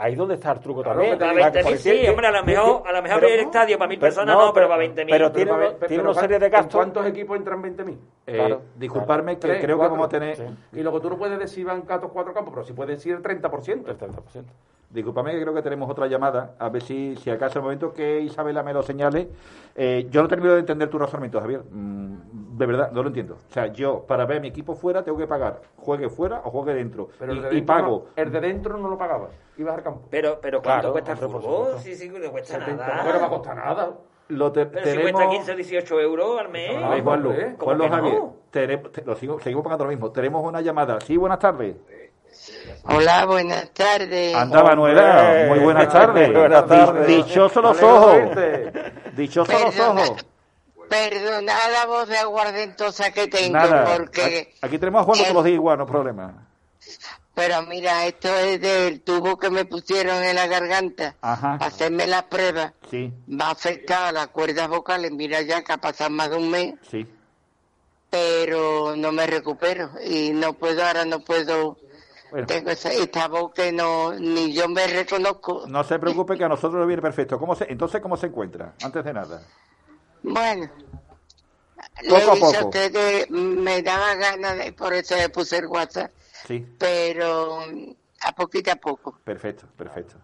Ahí donde está el truco Claro, también. que Para Porque 20.000 sí, hombre, a lo mejor, a lo mejor pero- abrir el estadio para mil pero- personas no, pero para 20.000. Pero Pero tiene, ver- tiene pero una ¿cuán- serie de ¿en gastos. ¿Cuántos equipos entran 20.000? Eh, Claro, disculparme que Tres, creo que cuatro. vamos a tener... Sí. Y luego tú no puedes decir van catos cuatro campos, pero sí puedes decir el 30%. El 30%. Disculpame que creo que tenemos otra llamada, a ver si, si acaso el momento que Isabela me lo señale. Eh, yo no termino de entender tu razonamiento, Javier. Mm, de verdad, no lo entiendo. O sea, yo para ver a mi equipo fuera tengo que pagar, juegue fuera o juegue dentro. Pero y, de y dentro pago. no- el de dentro no lo pagabas, ibas al campo. Pero, pero ¿cuánto Claro, cuesta el fútbol? Sí, sí, no cuesta 70, nada. no me va a costar nada. Lo te- Pero si tenemos... cuesta 15 o 18 euros al mes. Ay, Juanlu, ¿eh? ¿Cómo Juanlu no? Javier, tenemos- te- lo sigo- seguimos pagando lo mismo. Tenemos una llamada. Sí, buenas tardes. Hola, buenas tardes. Anda, Manuela. Muy buenas [laughs] tardes. Buenas tardes. Di- Dichosos los ojos. Dichosos los ojos. Perdona la voz de aguardentosa que tengo, Nada. porque... Aquí- tenemos a Juan todos los días igual, no problema. Pero mira, esto es del tubo que me pusieron en la garganta. Ajá. para Hacerme la prueba. Sí, Me ha afectado a las cuerdas vocales. Mira ya que ha pasado más de un mes, sí. pero no me recupero. Y no puedo, ahora no puedo... Bueno. Tengo esa, esta voz que no, ni yo me reconozco. No se preocupe que a nosotros nos viene perfecto. ¿Cómo se, entonces, ¿cómo se encuentra? Antes de nada. Bueno, le Poco a poco. ustedes, me daba ganas, de, por eso le puse el WhatsApp, Sí, pero mm, a poquito a poco. perfecto, perfecto.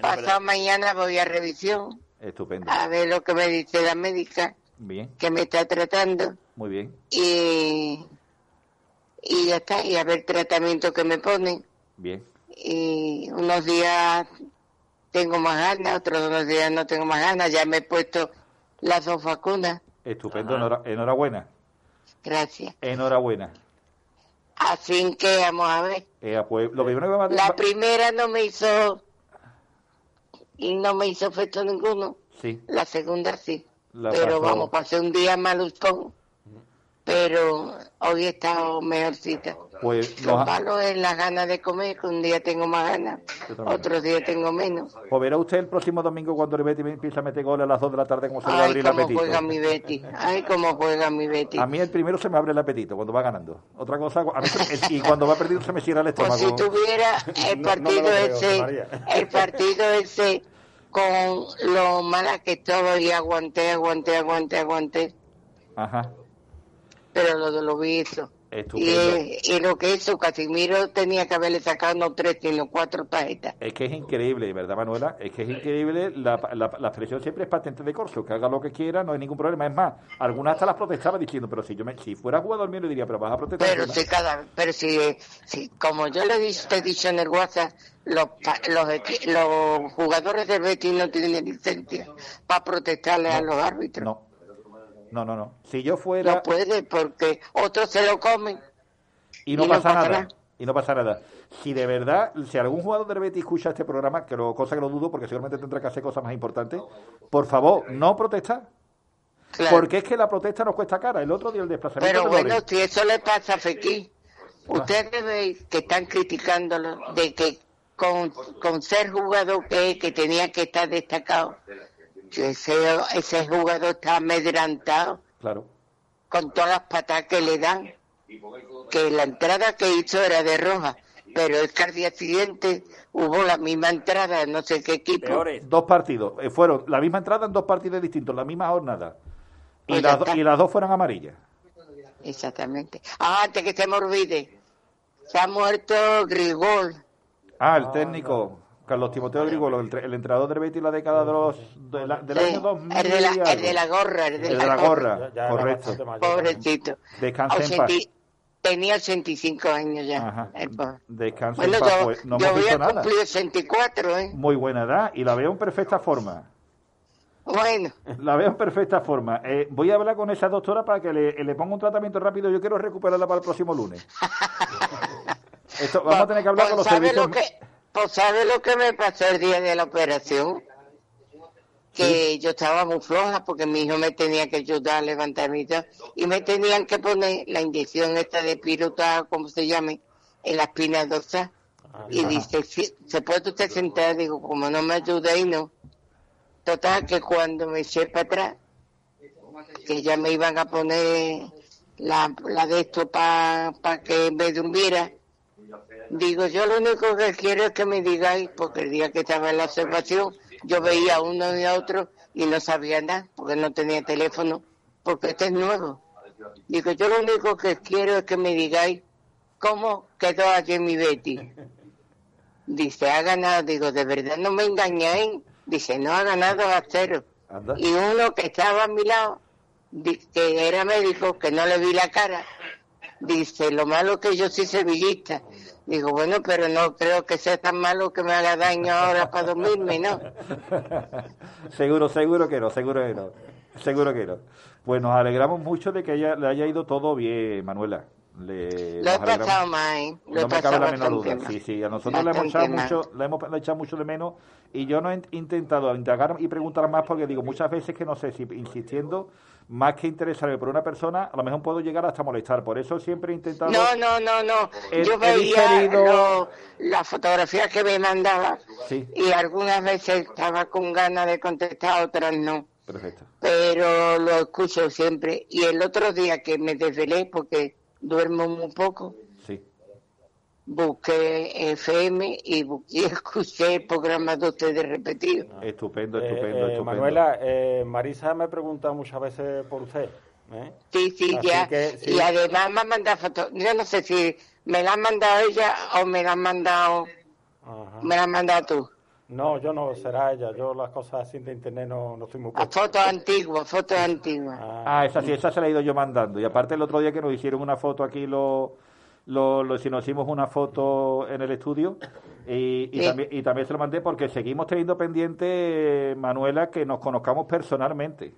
Pasado mañana voy a revisión Estupendo. a ver lo que me dice la médica Bien, que me está tratando muy bien, y, y ya está, y a ver el tratamiento que me ponen. bien. Y unos días tengo más ganas, otros unos días no tengo más ganas, ya me he puesto las dos vacunas, Estupendo. enhora- enhorabuena. gracias. Enhorabuena. Así que vamos a ver. Eh, pues, lo primero que va a La primera no me hizo y no me hizo efecto ninguno. Sí, La segunda sí. La pero vamos, pasé un día maluzón. Pero hoy he estado mejorcita. pues Lo nos ha- malo es las ganas de comer, que un día tengo más ganas, otros días tengo menos. pues verá usted el próximo domingo cuando el Betty empieza a meter goles a las 2 de la tarde como se le va a Ay, abrir el cómo apetito. juega mi Betty. Ay, cómo juega mi Betty. A mí el primero se me abre el apetito cuando va ganando. Otra cosa, a mí se- y cuando va perdiendo se me cierra el Pues estómago. si tuviera el No- no me partido creo, ese, María. el partido ese con lo mala que estaba y aguanté, aguanté, aguanté, aguanté, Ajá, pero lo, lo vi eso. Y, y lo que hizo Casimiro tenía que haberle sacado no tres, sino cuatro tarjetas. Es que es increíble, ¿verdad, Manuela? Es que es increíble. La, la, la expresión siempre es patente de corso. Que haga lo que quiera, no hay ningún problema. Es más, algunas hasta las protestaba diciendo, pero si yo me, si fuera jugador mío le diría, pero vas a protestar. Pero encima". si cada, pero si, si como yo le he dicho, te he dicho en el WhatsApp, los, los, los jugadores del Betis no tienen licencia para protestarle a los árbitros. No, no, no, no. Si yo fuera... No puede porque otros se lo comen. y no, y no pasa, nada. nada. Y no pasa nada. Si de verdad, si algún jugador del Betis escucha este programa, que lo, cosa que lo dudo, porque seguramente tendrá que hacer cosas más importantes, por favor, no protestar. Claro. Porque es que la protesta nos cuesta cara. El otro día el desplazamiento Pero bueno, si eso le pasa a Fekir, ustedes veis que están criticándolo de que con, con ser jugador que que tenía que estar destacado, ese, ese jugador está amedrantado Claro. con todas las patadas que le dan, que la entrada que hizo era de roja, pero es que al día siguiente hubo la misma entrada, no sé qué equipo. Peores. Dos partidos. eh, fueron la misma entrada en dos partidos distintos, la misma jornada. Y, las, y las dos fueron amarillas. Exactamente. Ah, antes que se me olvide, se ha muerto Grigol. Ah, el técnico, Carlos Timoteo Grigolo, el, el entrenador del Betis la década de los, de la- del Sí, año 2000. el de la, el de la gorra, el de, El de la gorra, Ya correcto. Pobrecito. Descanse en paz. 80 tenía 85 años ya. Ajá. Descanse Bueno, en paz, yo, pues, no yo voy a nada. cumplir 84, ¿eh? Muy buena edad y la veo en perfecta forma. Bueno, La veo en perfecta forma. Eh, voy a hablar con esa doctora para que le, le ponga un tratamiento rápido. Yo quiero recuperarla para el próximo lunes. [laughs] Esto, vamos a tener que hablar pues, con los ¿sabe servicios. lo que, pues ¿sabe lo que me pasó el día de la operación? Que yo estaba muy floja porque mi hijo me tenía que ayudar a levantarme y todo, y me tenían que poner la inyección esta de piruta, como se llame, en la espina dorsal. Y dice, "Sí, ¿se puede usted sentar? Digo, como no me ayuda y no. Total, que cuando me eché para atrás, que ya me iban a poner la, la de esto para que me durmiera, digo, yo lo único que quiero es que me digáis, porque el día que estaba en la observación, yo veía uno y a otro y no sabía nada, porque no tenía teléfono, porque este es nuevo. Digo, yo lo único que quiero es que me digáis cómo quedó ayer mi Betty. Dice, ha ganado. Digo, ¿de verdad no me engañáis? Dice, no, ha ganado a cero. Anda. Y uno que estaba a mi lado, que era médico, que no le vi la cara, dice, lo malo que yo soy sevillista. Digo, bueno, pero no creo que sea tan malo que me haga daño ahora para dormirme, ¿no? [laughs] seguro, seguro que no, seguro que no. Seguro que no. Pues nos alegramos mucho de que haya, le haya ido todo bien, Manuela. Le, Lo he. Lo he no me cabe la menor duda. Sí, sí, a nosotros le hemos, echado mucho, le hemos echado mucho de menos y yo no he intentado indagar y preguntar más porque digo muchas veces que no sé si insistiendo más que interesarme por una persona a lo mejor puedo llegar hasta molestar por eso siempre he intentado No, no, no, no. Yo veía lo- las fotografías que me mandaba sí y algunas veces estaba con ganas de contestar, otras no. perfecto Pero lo escucho siempre. Y el otro día que me desvelé porque duermo muy poco, sí busqué FM y, bu- y [laughs] escuché el programa de ustedes repetido. estupendo Eh, estupendo eh, estupendo Manuela, eh, Marisa me pregunta muchas veces por usted. ¿eh? Sí, sí, Así ya. que, sí. Y además me ha mandado fotos. Yo no sé si me la han mandado ella o me la han mandado, Ajá. me la han mandado tú. No, yo no, será ella. Yo las cosas así de internet no, no estoy muy A puesto. fotos antiguas, fotos antiguas. Ah, esa sí, esa se la he ido yo mandando. Y aparte el otro día que nos hicieron una foto aquí, lo, lo, lo- si nos hicimos una foto en el estudio y, y Sí. también, y también se lo mandé porque seguimos teniendo pendiente, Manuela, que nos conozcamos personalmente.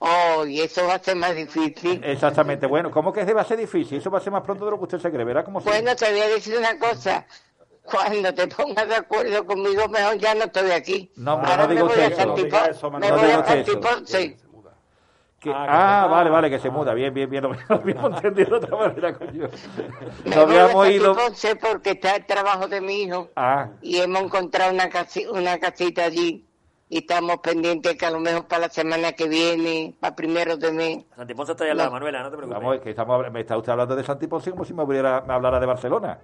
Oh, y eso va a ser más difícil. Exactamente. Bueno, ¿cómo que va a ser difícil? Eso va a ser más pronto de lo que usted se cree. Verá cómo se- Bueno, te voy a decir una cosa. Cuando te pongas de acuerdo conmigo, mejor ya no estoy aquí. No, hombre, Ahora no diga me voy usted a eso, no eso, me Manuel. voy No a eso. Santiponce. que- Ah, ah, vale, vale, que se ah. muda. Bien, bien, bien. Lo, lo habíamos [laughs] entendido de otra manera, coño. Me Nos voy a habíamos ido... Santiponce porque está el trabajo de mi hijo Ah, y hemos encontrado una, casi- una casita allí y estamos pendientes que a lo mejor para la semana que viene, para primero de mes. Santiponce está ahí al lado, No. Manuela, no te preocupes. Vamos, que estamos, me está usted hablando de Santiponce como si me, hubiera, me hablara de Barcelona.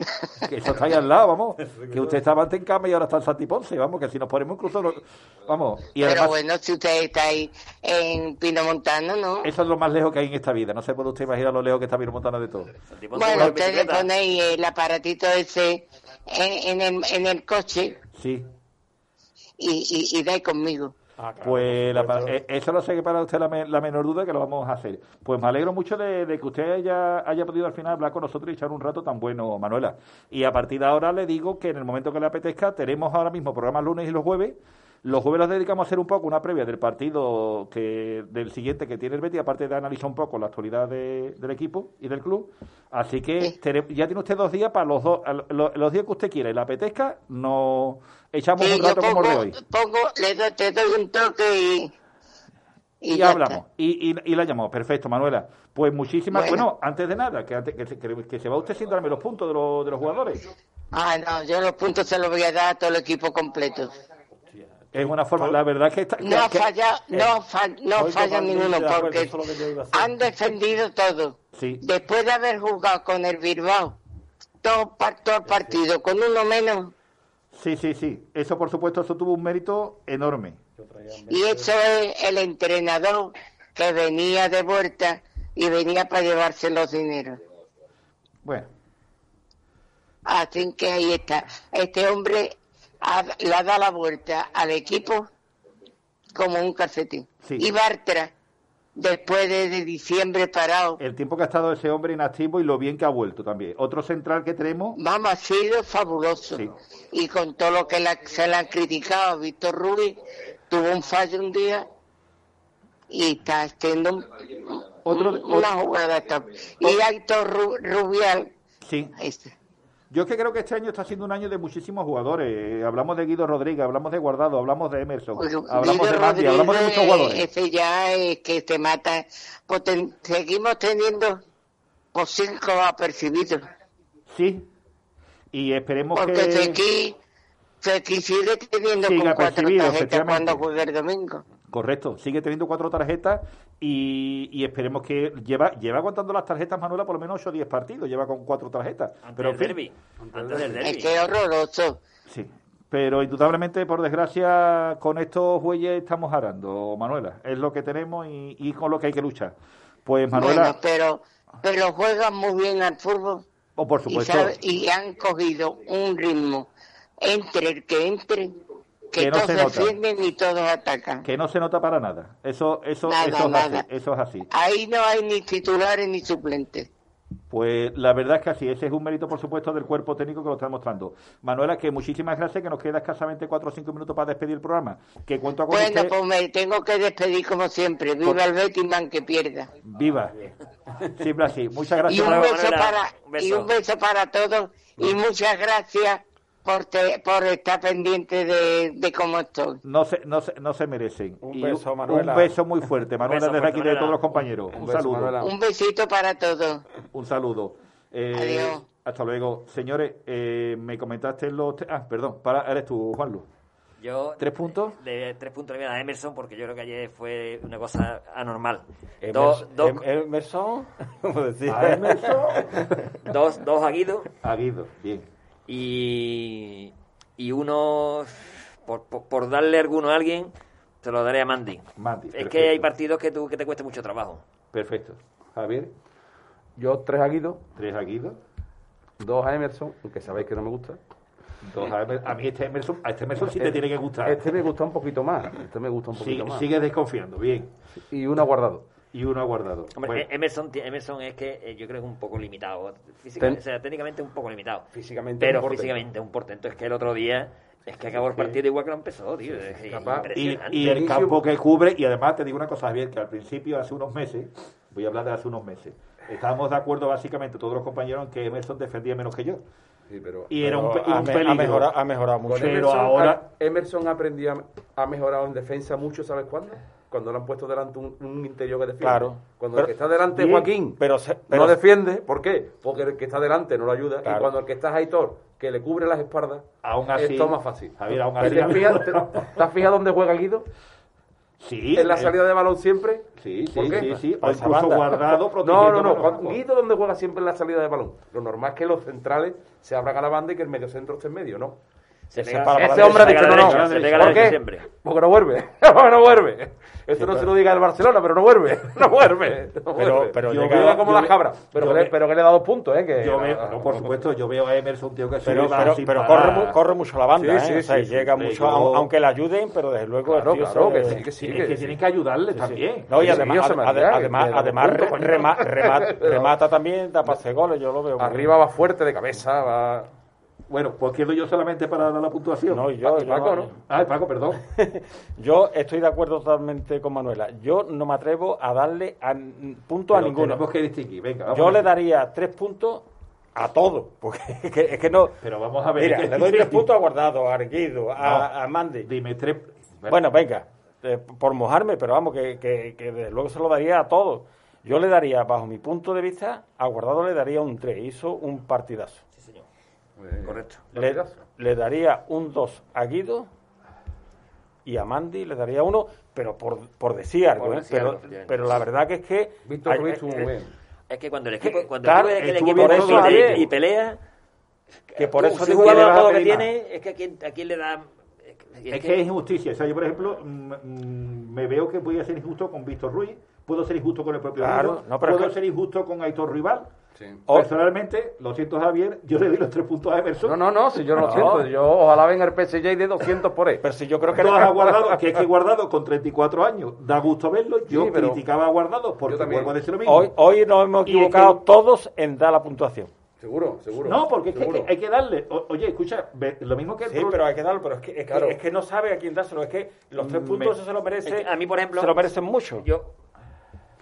[laughs] Que eso está ahí al lado, vamos. [laughs] Que usted estaba antes en cama y ahora está en Santiponce, vamos, que si nos ponemos incluso... lo- vamos, y Pero bueno, si usted está ahí en Pino Montano, ¿no? eso es lo más lejos que hay en esta vida. No se puede usted imaginar lo lejos que está Pino Montana de todo. Bueno, ustedes bicicleta. ponéis el aparatito ese en, en el, en el coche Sí. y, y, y dais conmigo. Ah, claro, Pues la- eh, eso lo sé que para usted la, me- la menor duda que lo vamos a hacer. Pues me alegro mucho de, de que usted haya, haya podido al final hablar con nosotros y echar un rato tan bueno, Manuela. Y a partir de ahora le digo que en el momento que le apetezca tenemos ahora mismo programas lunes y los jueves. Los jueves los dedicamos a hacer un poco una previa del partido que del siguiente que tiene el Betis, aparte de analizar un poco la actualidad de- del equipo y del club. Así que Sí. ya tiene usted dos días para los dos, a lo- lo- los días que usted quiera y le apetezca, nos echamos Sí, un rato como de hoy. pongo, le doy, te doy un toque y, y, ya hablamos y, y, y la llamamos perfecto Manuela pues muchísimas bueno, Bueno. antes de nada que, antes- que, se- que- que se va usted sin darme los puntos de, los de los jugadores Ah, no, yo los puntos se los voy a dar a todo el equipo completo. Es una forma la verdad es que, está, que- No que- falla, no, no falla ninguno acuerdo, porque han defendido todo. sí. Después de haber jugado con el Bilbao, todo, todo el partido, con uno menos, sí sí sí. Eso por supuesto eso tuvo un mérito enorme. Y eso es el entrenador que venía de vuelta y venía para llevarse los dineros. bueno. Así que ahí está. Este hombre ha- le ha dado la vuelta al equipo como un calcetín. Sí. Y Bartra, después de, de diciembre parado, el tiempo que ha estado ese hombre inactivo y lo bien que ha vuelto también otro central que tenemos vamos, ha sido fabuloso. Sí. Y con todo lo que la- se le han criticado, Víctor Rubí tuvo un fallo un día y está haciendo Otro- un- una jugada top. Y Ru- Rubial, sí este, Yo es que creo que este año está siendo un año de muchísimos jugadores. Eh, hablamos de Guido Rodríguez, hablamos de Guardado, hablamos de Emerson, Pues, hablamos de Mandy, hablamos de muchos jugadores. Ese ya es que te mata. Pues ten- seguimos teniendo por cinco apercibidos. Sí. Y esperemos Porque que... Fekir sigue teniendo Sigue con cuatro tarjetas cuando juega el domingo. Correcto, sigue teniendo cuatro tarjetas y, y esperemos que lleva lleva aguantando las tarjetas Manuela por lo menos 8 o 10 partidos, lleva con cuatro tarjetas. Antes Pero del fin, derbi. Antes del Es derbi. que es horroroso. sí. Pero indudablemente, por desgracia, con estos bueyes estamos arando, Manuela. Es lo que tenemos y, y con lo que hay que luchar. Pues Manuela, Bueno, pero, pero juegan muy bien al fútbol. Oh, por y, supuesto. sabe- y han cogido un ritmo entre el que entre, que, Que no todos se nota. defienden y todos atacan. Que no se nota para nada. Eso, eso, Nada, eso, es nada. así, eso es así. Ahí no hay ni titulares ni suplentes. Pues la verdad es que así, ese es un mérito, por supuesto, del cuerpo técnico que lo está demostrando. Manuela, que muchísimas gracias, que nos queda escasamente cuatro o cinco minutos para despedir el programa. Que cuento con Bueno, usted. pues me tengo que despedir como siempre. Viva el Betis, man, que pierda. Viva. Siempre así. Muchas Y gracias. un, Manuela. beso para, y un beso para todos y muchas gracias por, te- por estar pendiente de, de cómo estoy. No se, no, se, no se merecen. Un Y beso, Manuela. Un beso muy fuerte, [laughs] Manuela, beso desde aquí de todos los compañeros. Un, beso, saludo. Manuela. Un besito para todos. Un saludo. Eh, Adiós. Hasta luego. Señores, eh, me comentaste los... Ah, perdón, para, eres tú, Juanlu. Yo, ¿Tres puntos? De tres puntos le voy a dar a Emerson porque yo creo que ayer fue una cosa anormal. Emerson- Dos, dos, Em- Emerson, [laughs] como decía. A Emerson. [laughs] dos, dos a Guido A Guido, bien. Y, y uno, por, por, por darle alguno a alguien, se lo daré a Mandy. Mandy, es perfecto. que hay partidos que, tú, que te cueste mucho trabajo. Perfecto. Javier, Yo tres a Guido, tres a Guido. dos a Emerson, aunque sabéis que no me gusta. Dos a, a mí este Emerson, a este Emerson sí te tiene que gustar. Este me gusta un poquito más. Este me gusta un poquito Sigue, más. sigues desconfiando, bien. Y uno guardado. Y uno ha guardado. Hombre, Bueno, eh, Emerson, Emerson es que eh, yo creo que es un poco limitado. Físicamente, Ten- o sea, técnicamente un poco limitado. Físicamente Pero un físicamente un portento. Es que el otro día es que acabó el partido igual que lo empezó, tío. Y, el campo que cubre, y además te digo una cosa, Javier, que al principio, hace unos meses, voy a hablar de hace unos meses, estábamos de acuerdo básicamente todos los compañeros en que Emerson defendía menos que yo. Sí, pero, Y era un, ha un me- ha peligro. mejorado- ha mejorado mucho. Con Pero Emerson, ahora- ha- Emerson aprendió, a- ha mejorado en defensa mucho, ¿sabes cuándo? Cuando le han puesto delante un, un interior que defiende. Claro. Cuando Pero- el que está delante es Joaquín pero se- pero- no defiende, ¿por qué? Porque el que está delante no lo ayuda. Claro. Y cuando el que está es Aitor, que le cubre las espaldas, Aún así, es todo más fácil. Javier, aún ¿Te así- te- ¿Te has fijado dónde juega Guido? Sí, en la eh, salida de balón siempre. Sí, sí, sí, sí. O esa incluso guardado, No, no, no. Guido donde juega siempre en la salida de balón. Lo normal es que los centrales se abran a la banda y que el medio centro esté en medio, ¿no? Se Ese pega- para- se ese hombre la no, no. se. [laughs] Porque no vuelve. Porque [laughs] no vuelve. Esto no se lo diga el Barcelona, pero no vuelve. [laughs] No vuelve. No Pero- vuelve. pero yo llega- veo como yo las cabras. Pero, que le, ve- pero que le he dado puntos, ¿eh? Que, Yo veo, no, por supuesto, yo veo a Emerson, un tío que se Pero, va pero, pero corre, corre mucho la banda, Sí, ¿eh? sí, O sea, sí, llega mucho, yo- aunque le ayuden, pero desde luego Claro, tío claro, se- que sí, que sí. Es que- que tienen que ayudarle también. No, y además, se me además, además remata también, da pase goles, yo lo veo. Arriba va fuerte de cabeza, va... Bueno, pues quedo yo solamente para dar la puntuación. No, yo, yo Paco, no- ¿no? Ah, Paco, perdón. [laughs] Yo estoy de acuerdo totalmente con Manuela. Yo no me atrevo a darle a- punto a ninguno. Tenemos que distinguir, venga. vamos Yo le daría tres puntos a todo, porque [laughs] es que, es que no. Pero vamos a ver. Mira, le doy tres puntos a Guardado, a Arguido, a, a Mandy. Dime tres. Bueno, venga, eh, por mojarme, pero vamos, que, que, que desde luego se lo daría a todos. Yo le daría, bajo mi punto de vista, a Guardado le daría un 3, hizo un partidazo. Correcto. Le, le daría un 2 a Guido y a Mandy le daría uno, pero por, por decir algo, Por ¿eh? decir algo, pero, pero la verdad que es que... Víctor hay- Ruiz muy bien. Es que cuando el equipo, cuando Claro, el equipo compite Javier. y pelea, Que por eso todo lo que pedir tiene, es que a quién, a quién le da... Es que es injusticia. O sea, yo, por ejemplo, mm, mm, me veo que voy a ser injusto con Víctor Ruiz, puedo ser injusto con el propio Claro, Guido, no, pero puedo es que- ser injusto con Aitor Rival. Personalmente, lo siento, Javier, yo le doy los tres puntos a Emerson. No, no, no, si yo no lo No. siento. Yo ojalá venga el PSG de 200 por ahí. Pero si yo creo que... Dos a [laughs] Guardado, que es que Guardado con 34 años da gusto verlo. Yo Sí, criticaba a Guardado porque vuelvo a decir lo mismo. Hoy, hoy nos hemos Y es equivocado que- todos en dar la puntuación. Seguro, seguro. No, porque es que hay, que hay que darle. O- oye, escucha, lo mismo que el Sí, pero hay que darlo, pero es que, es, que- Claro. es que no sabe a quién dárselo. Es que los tres Me- puntos eso se lo merece. Es que a mí, por ejemplo, se lo merecen mucho. Yo,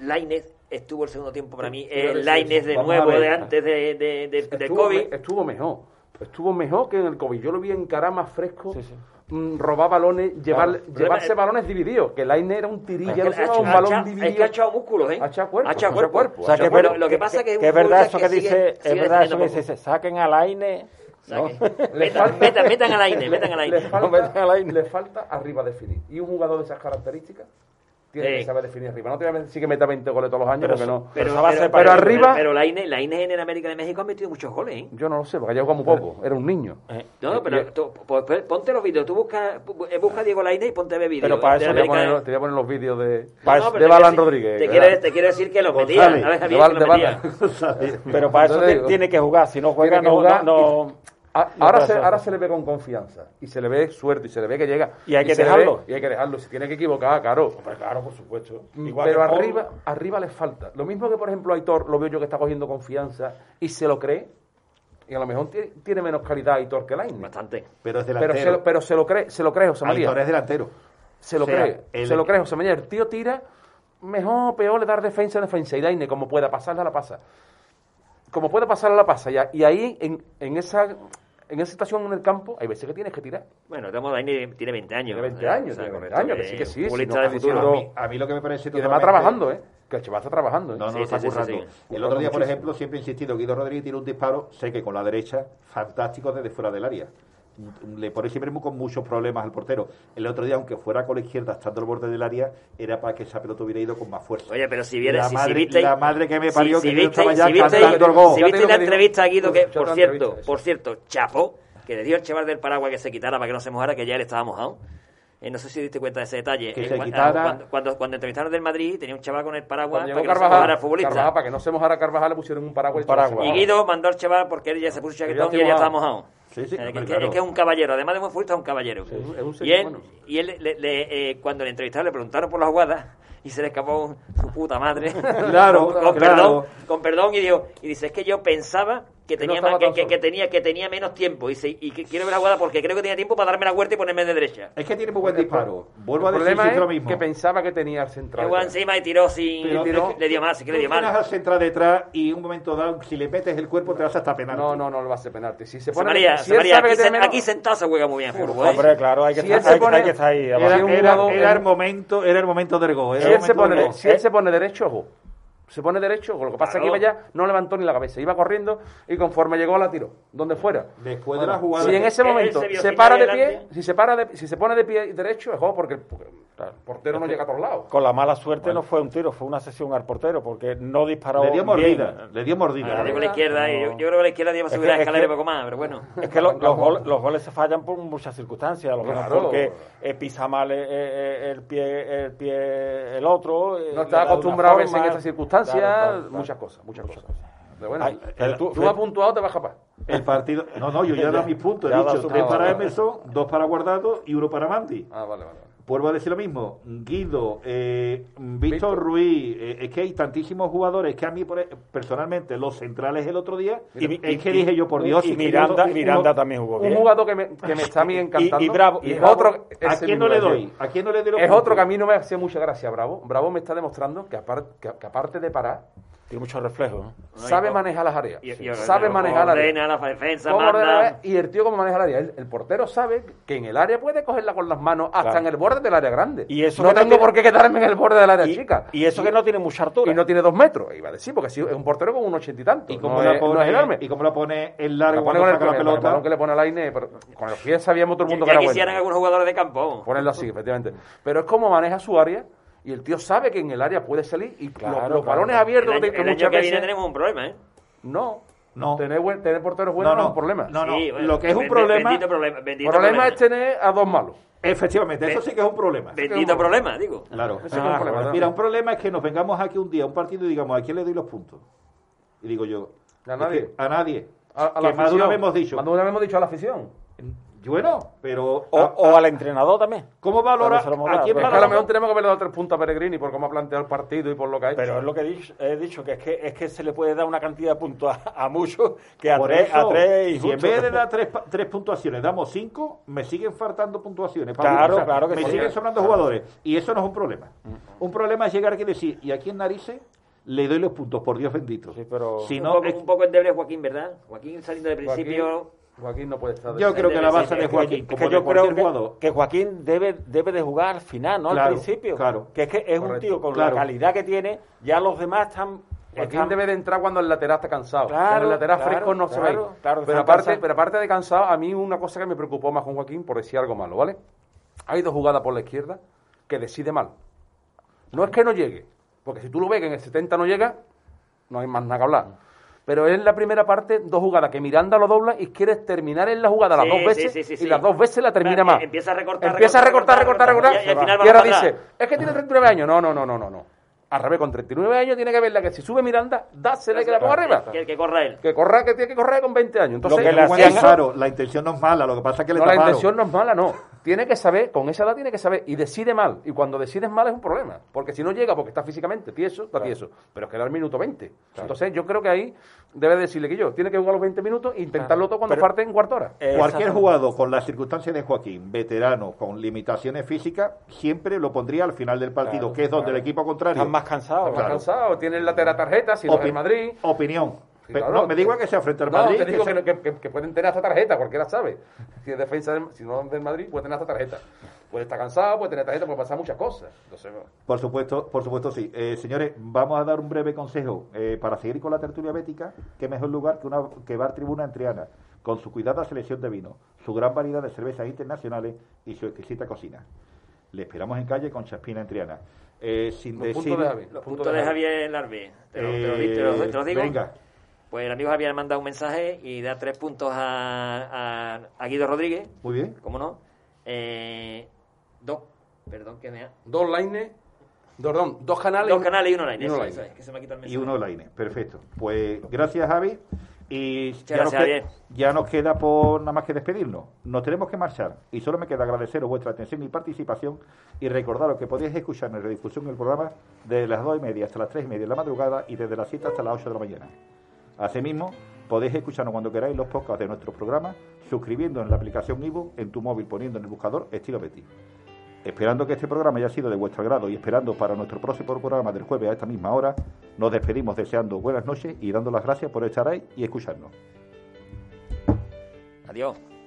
Lainez estuvo el segundo tiempo para mí. El que Lainez sí. de Vamos a nuevo, ver. de antes de, de, de, del estuvo, COVID. me- estuvo mejor. Estuvo mejor que en el COVID. Yo lo vi encarar más fresco, Sí, sí. mm, robar balones, llevar, Claro. llevarse balones divididos. Que Laine era un tirilla, Es que no ha se llevaba hecho- un balón dividido. Es que ha echado músculos, ¿eh? Ha echado cuerpo, Ha echado cuerpo. cuerpo. O sea, Lo- que, pero- lo que pasa que es un es verdad eso que, que dice, sigue- es verdad eso que dice, saquen al Aine. ¿no? Saque. Le Metan, falta- metan, metan al aire, metan al Le aire. falta, No me deja la- le falta arriba definir. Y un jugador de esas características tiene que saber definir arriba. No te voy a decir que meta 20 goles todos los años, pero, porque no. Pero, arriba. Pero, la, INE, la INE en América de México ha metido muchos goles, ¿eh? Yo no lo sé, porque allá jugaba muy poco. Era un niño. Eh, no, no, pero tú, pues, pues, ponte los vídeos. Tú busca, eh, busca Diego Laine y ponte a ver. Pero para eso te voy, a poner, los vídeos de, de Balan Rodríguez. Te quiero, te quiero, decir que los metía. Pero para eso tiene que jugar. Si no juega, no. Ah, ahora, se, ahora se le ve con confianza y se le ve suerte y se le ve que llega. Y hay que dejarlo. Y hay que dejarlo. Si tiene que equivocar, claro. Pero claro, por supuesto. Mm, pero arriba, Paul. arriba le falta. Lo mismo que, por ejemplo, Aitor, lo veo yo que está cogiendo confianza y se lo cree. Y a lo mejor tiene, menos calidad Aitor que Laine. Bastante. Pero es delantero. Pero se, pero se, lo cree, se lo cree José María. Aitor es delantero. Se lo cree. Se lo cree José María. El tío tira mejor peor le dar defensa en defensa y Laine, como pueda pasarla, la pasa como puede pasar, la pasa ya. Y ahí, en, en esa en esa situación en el campo, hay veces que tienes que tirar. Bueno, estamos ahí, tiene 20 años. Tiene 20 años, tiene 20 años, que sí, que sí. a, mí, lo que me parece. Y además trabajando, ¿eh? Que el chaval está trabajando. ¿eh? No, no, está currando. El otro día, por ejemplo, siempre he insistido, Guido Rodríguez tiene un disparo, sé que con la derecha, fantástico desde fuera del área le pone siempre con muchos problemas al portero. El otro día, aunque fuera con la izquierda, estando al borde del área, era para que esa pelota hubiera ido con más fuerza. Oye, pero si vieres, la, si, madre, si viste, la madre que me parió, si, que viste, estaba ya cantando el gol. Si viste la entrevista a Guido, que, por cierto, por cierto, chapó, que le dio el chaval del paraguas que se quitara para que no se mojara, que ya él estaba mojado. Eh, no sé si diste cuenta de ese detalle. Que eh, se cuando, ah, quitara... cuando, cuando, cuando, entrevistaron del Madrid, tenía un chaval con el paraguas para que Carvajal, no se mojara futbolista. Carvajal, para que no se mojara Carvajal, le pusieron un paraguas. Un paraguas. Y Guido mandó al chaval porque él ya se puso chaquetón y ya estaba mojado. Sí, sí, eh, que, es un caballero, además de muy fuerte, es un caballero. Y él, y él le, eh, cuando le entrevistaron le preguntaron por las jugadas y se le escapó su puta madre. [laughs] Claro, con. Perdón, con perdón y dijo, y dice, es que yo pensaba que tenía, no que, que, que, tenía, que tenía menos tiempo. Y, se, y que quiero ver la jugada porque creo que tenía tiempo para darme la vuelta y ponerme de derecha. Es que tiene muy buen disparo. Vuelvo el a decir es lo mismo. que pensaba que tenía al central. Llegó encima y tiró sin... Tiró, le dio más, que le dio más. al central detrás y un momento dado, si le metes el cuerpo, te vas hasta penal. No, no, no lo vas a penarte. Si se pone... María, si María, aquí, se, aquí, sentado se juega muy bien. Hombre, ¿eh? claro, hay que, si estar, pone, ahí. Era, era, era, el momento, era el momento del gol. Si él se pone derecho, ojo. Se pone derecho, con lo que pasa claro. es que no levantó ni la cabeza, iba corriendo y conforme llegó la tiró, donde fuera. Después de la jugada. Si en ese momento se, para de pie, si se para de, si se pone de pie y derecho, es juego porque el, portero no llega a todos lados. Con la mala suerte no fue un tiro, fue una sesión al portero porque no disparó. Le dio mordida, le dio mordida. Ah, la izquierda, eh, yo, creo que la izquierda debía subir es que, escalera es que, un poco más, pero bueno. [laughs] Es que los, goles, los, goles se fallan por muchas circunstancias, lo claro. porque eh, pisa mal eh, el, pie, el pie el otro. No está acostumbrado a veces en estas circunstancias muchas cosas, muchas, cosas. cosas. Bueno, tú, tú puntuado, te vas a El partido. No, no, yo ya he dado [laughs] mis puntos. He dicho tres para Emerson, dos para Guardado y uno para Mandy. Ah, vale, vale. Vuelvo a decir lo mismo, Guido, eh, Víctor, Ruiz, eh, es que hay tantísimos jugadores que a mí e, personalmente los centrales el otro día, y, y, es que dije yo por Dios, y, y Miranda, Miranda también jugó. Bien. Un jugador que me, me está a mí [laughs] encantando. Y, Bravo, y otro, ¿a quién no le doy? Es otro que a mí no me hace mucha gracia, Bravo. Bravo me está demostrando que, aparte, que aparte de parar, tiene muchos reflejos. ¿no? Sabe manejar las áreas. Y, y, sabe manejar las áreas. la defensa, manda. y el tío cómo maneja la área. El, el, portero sabe que en el área puede cogerla con las manos hasta claro. en el borde del área grande. Y eso no tengo tiene... por qué quedarme en el borde del área y, chica. Y eso que no tiene mucha altura. Y no tiene dos metros. Iba a decir, porque si es un portero con un ochenta y tanto. Y como no la es, pone, no es enorme. Y como la pone el largo. La pone con el, la pelota. El que le pone al aire. Con los pies sabíamos todo el mundo que ya era bueno. quisieran algunos jugadores de campo. Ponerlo así, efectivamente. Pero es como maneja su área y el tío sabe que en el área puede salir y claro, los, los balones abiertos el año, que el muchas tenemos un problema, ¿eh? No. No. Tener, buen, tener porteros buenos no, es un problema. No, no. Lo que es un problema. Bendito problema, bendito problema, es tener a dos malos. Efectivamente, eso sí que es un problema. Bendito problema. digo. Claro. Ah, sí un problema. Mira, un problema es que nos vengamos aquí un día, a un partido, y digamos, ¿a quién le doy los puntos? Y digo yo. ¿A nadie? A nadie. A, a que la afición. Hemos dicho. Maduro me hemos dicho a la afición. Bueno, pero. O, al entrenador también. ¿Cómo valora? ¿A quién valora? A lo mejor tenemos que verle los tres puntos a Peregrini por cómo ha planteado el partido y por lo que ha hecho. Pero es lo que he dicho, que, es que es que se le puede dar una cantidad de puntos a, muchos que a por tres, eso, a tres y Si en vez de dar tres, tres, puntuaciones damos cinco, me siguen faltando puntuaciones. Pablo. claro, claro que Me siguen sobrando jugadores. Y eso no es un problema. Mm. Un problema es llegar aquí y decir, ¿y aquí en narices? le doy los puntos, por Dios bendito. Sí, pero... si no, un, poco, es... un poco endeble Joaquín, ¿verdad? Joaquín saliendo de principio. Joaquín no puede estar. De yo creo que la baja de Joaquín. Es que yo creo que, Joaquín debe, debe de jugar al final, no al principio. Claro. Que es que es un tío con la calidad que tiene, ya los demás están. Joaquín debe de entrar cuando el lateral está cansado. Claro, el lateral fresco no se va a ir. pero, aparte, pero aparte de cansado, a mí una cosa que me preocupó más con Joaquín, por decir algo malo, ¿vale? Hay dos jugadas por la izquierda que decide mal. No es que no llegue, porque si tú lo ves que en el 70 no llega, no hay más nada que hablar pero en la primera parte, dos jugadas que Miranda lo dobla y quieres terminar en la jugada las Sí, dos sí, veces sí, sí, y las dos veces la termina más. empieza a recortar, Empieza a recortar, recortar, recortar. y- y al final va y ahora dice, es que tiene 39 años. No, no, no, no, no, no. Al revés, con 39 años tiene que verla que si sube Miranda, dásela y que la ponga arriba. Que, que corra él. Que corra, que tiene que correr con 20 años. Entonces, lo que le eso- claro, la intención no es mala, lo que pasa es que le no, la taparon. intención no es mala, no. Tiene que saber, con esa edad tiene que saber, y decide mal. Y cuando decides mal es un problema. Porque si no llega, porque está físicamente tieso, está tieso. Pero es que da el minuto 20. Entonces yo creo que ahí debe decirle que yo, tiene que jugar los 20 minutos e intentarlo todo cuando Pero- parte en cuarto hora. Cualquier jugador con las circunstancias de Joaquín, veterano, con limitaciones físicas, siempre lo pondría al final del partido, Claro, que es donde claro. el equipo contrario. Están más cansados. Más cansados, tienen la tarjeta, si no es el Madrid. Opinión. Sí, Pero claro. no, me da igual que sea frente al No, Madrid. te digo que que, sea- que- que- que pueden tener hasta tarjeta, cualquiera sabe. Si es defensa, del- si no es del Madrid, puede tener hasta tarjeta. Puede estar cansado, puede tener tarjeta, puede pasar muchas cosas. Entonces. Por supuesto, por supuesto sí. Eh, señores, vamos a dar un breve consejo eh, para seguir con la tertulia bética. Qué mejor lugar que una que Bar Tribuna en Triana, con su cuidada selección de vino, su gran variedad de cervezas internacionales y su exquisita cocina. Le esperamos en calle con Chaspina en Triana. Eh, sin Los decir, puntos de Javi. Los puntos de Javier Larbi. Te lo, te lo di- te lo- te lo digo. Eh, Venga. Pues el amigo Javier manda un mensaje y da tres puntos a, a- a Guido Rodríguez. Muy bien. ¿Cómo no? Eh, dos. Perdón, que me ha... Dos lines, dos, perdón, dos canales. Dos canales y uno line. y uno Eso, line. eso es, que se me ha quitado el y uno online. Perfecto. Pues gracias, Javi. Y ya, gracias, nos que- Javier. ya nos queda por nada más que despedirnos. Nos tenemos que marchar y solo me queda agradeceros vuestra atención y participación y recordaros que podéis escuchar en redifusión el programa desde las dos y media hasta las tres y media de la madrugada y desde las 7 hasta las 8 de la mañana. Asimismo, podéis escucharnos cuando queráis los podcasts de nuestro programa suscribiendo en la aplicación Ivo en tu móvil poniendo en el buscador estilo Betty. Esperando que este programa haya sido de vuestro agrado y esperando para nuestro próximo programa del jueves a esta misma hora, nos despedimos deseando buenas noches y dando las gracias por estar ahí y escucharnos. Adiós.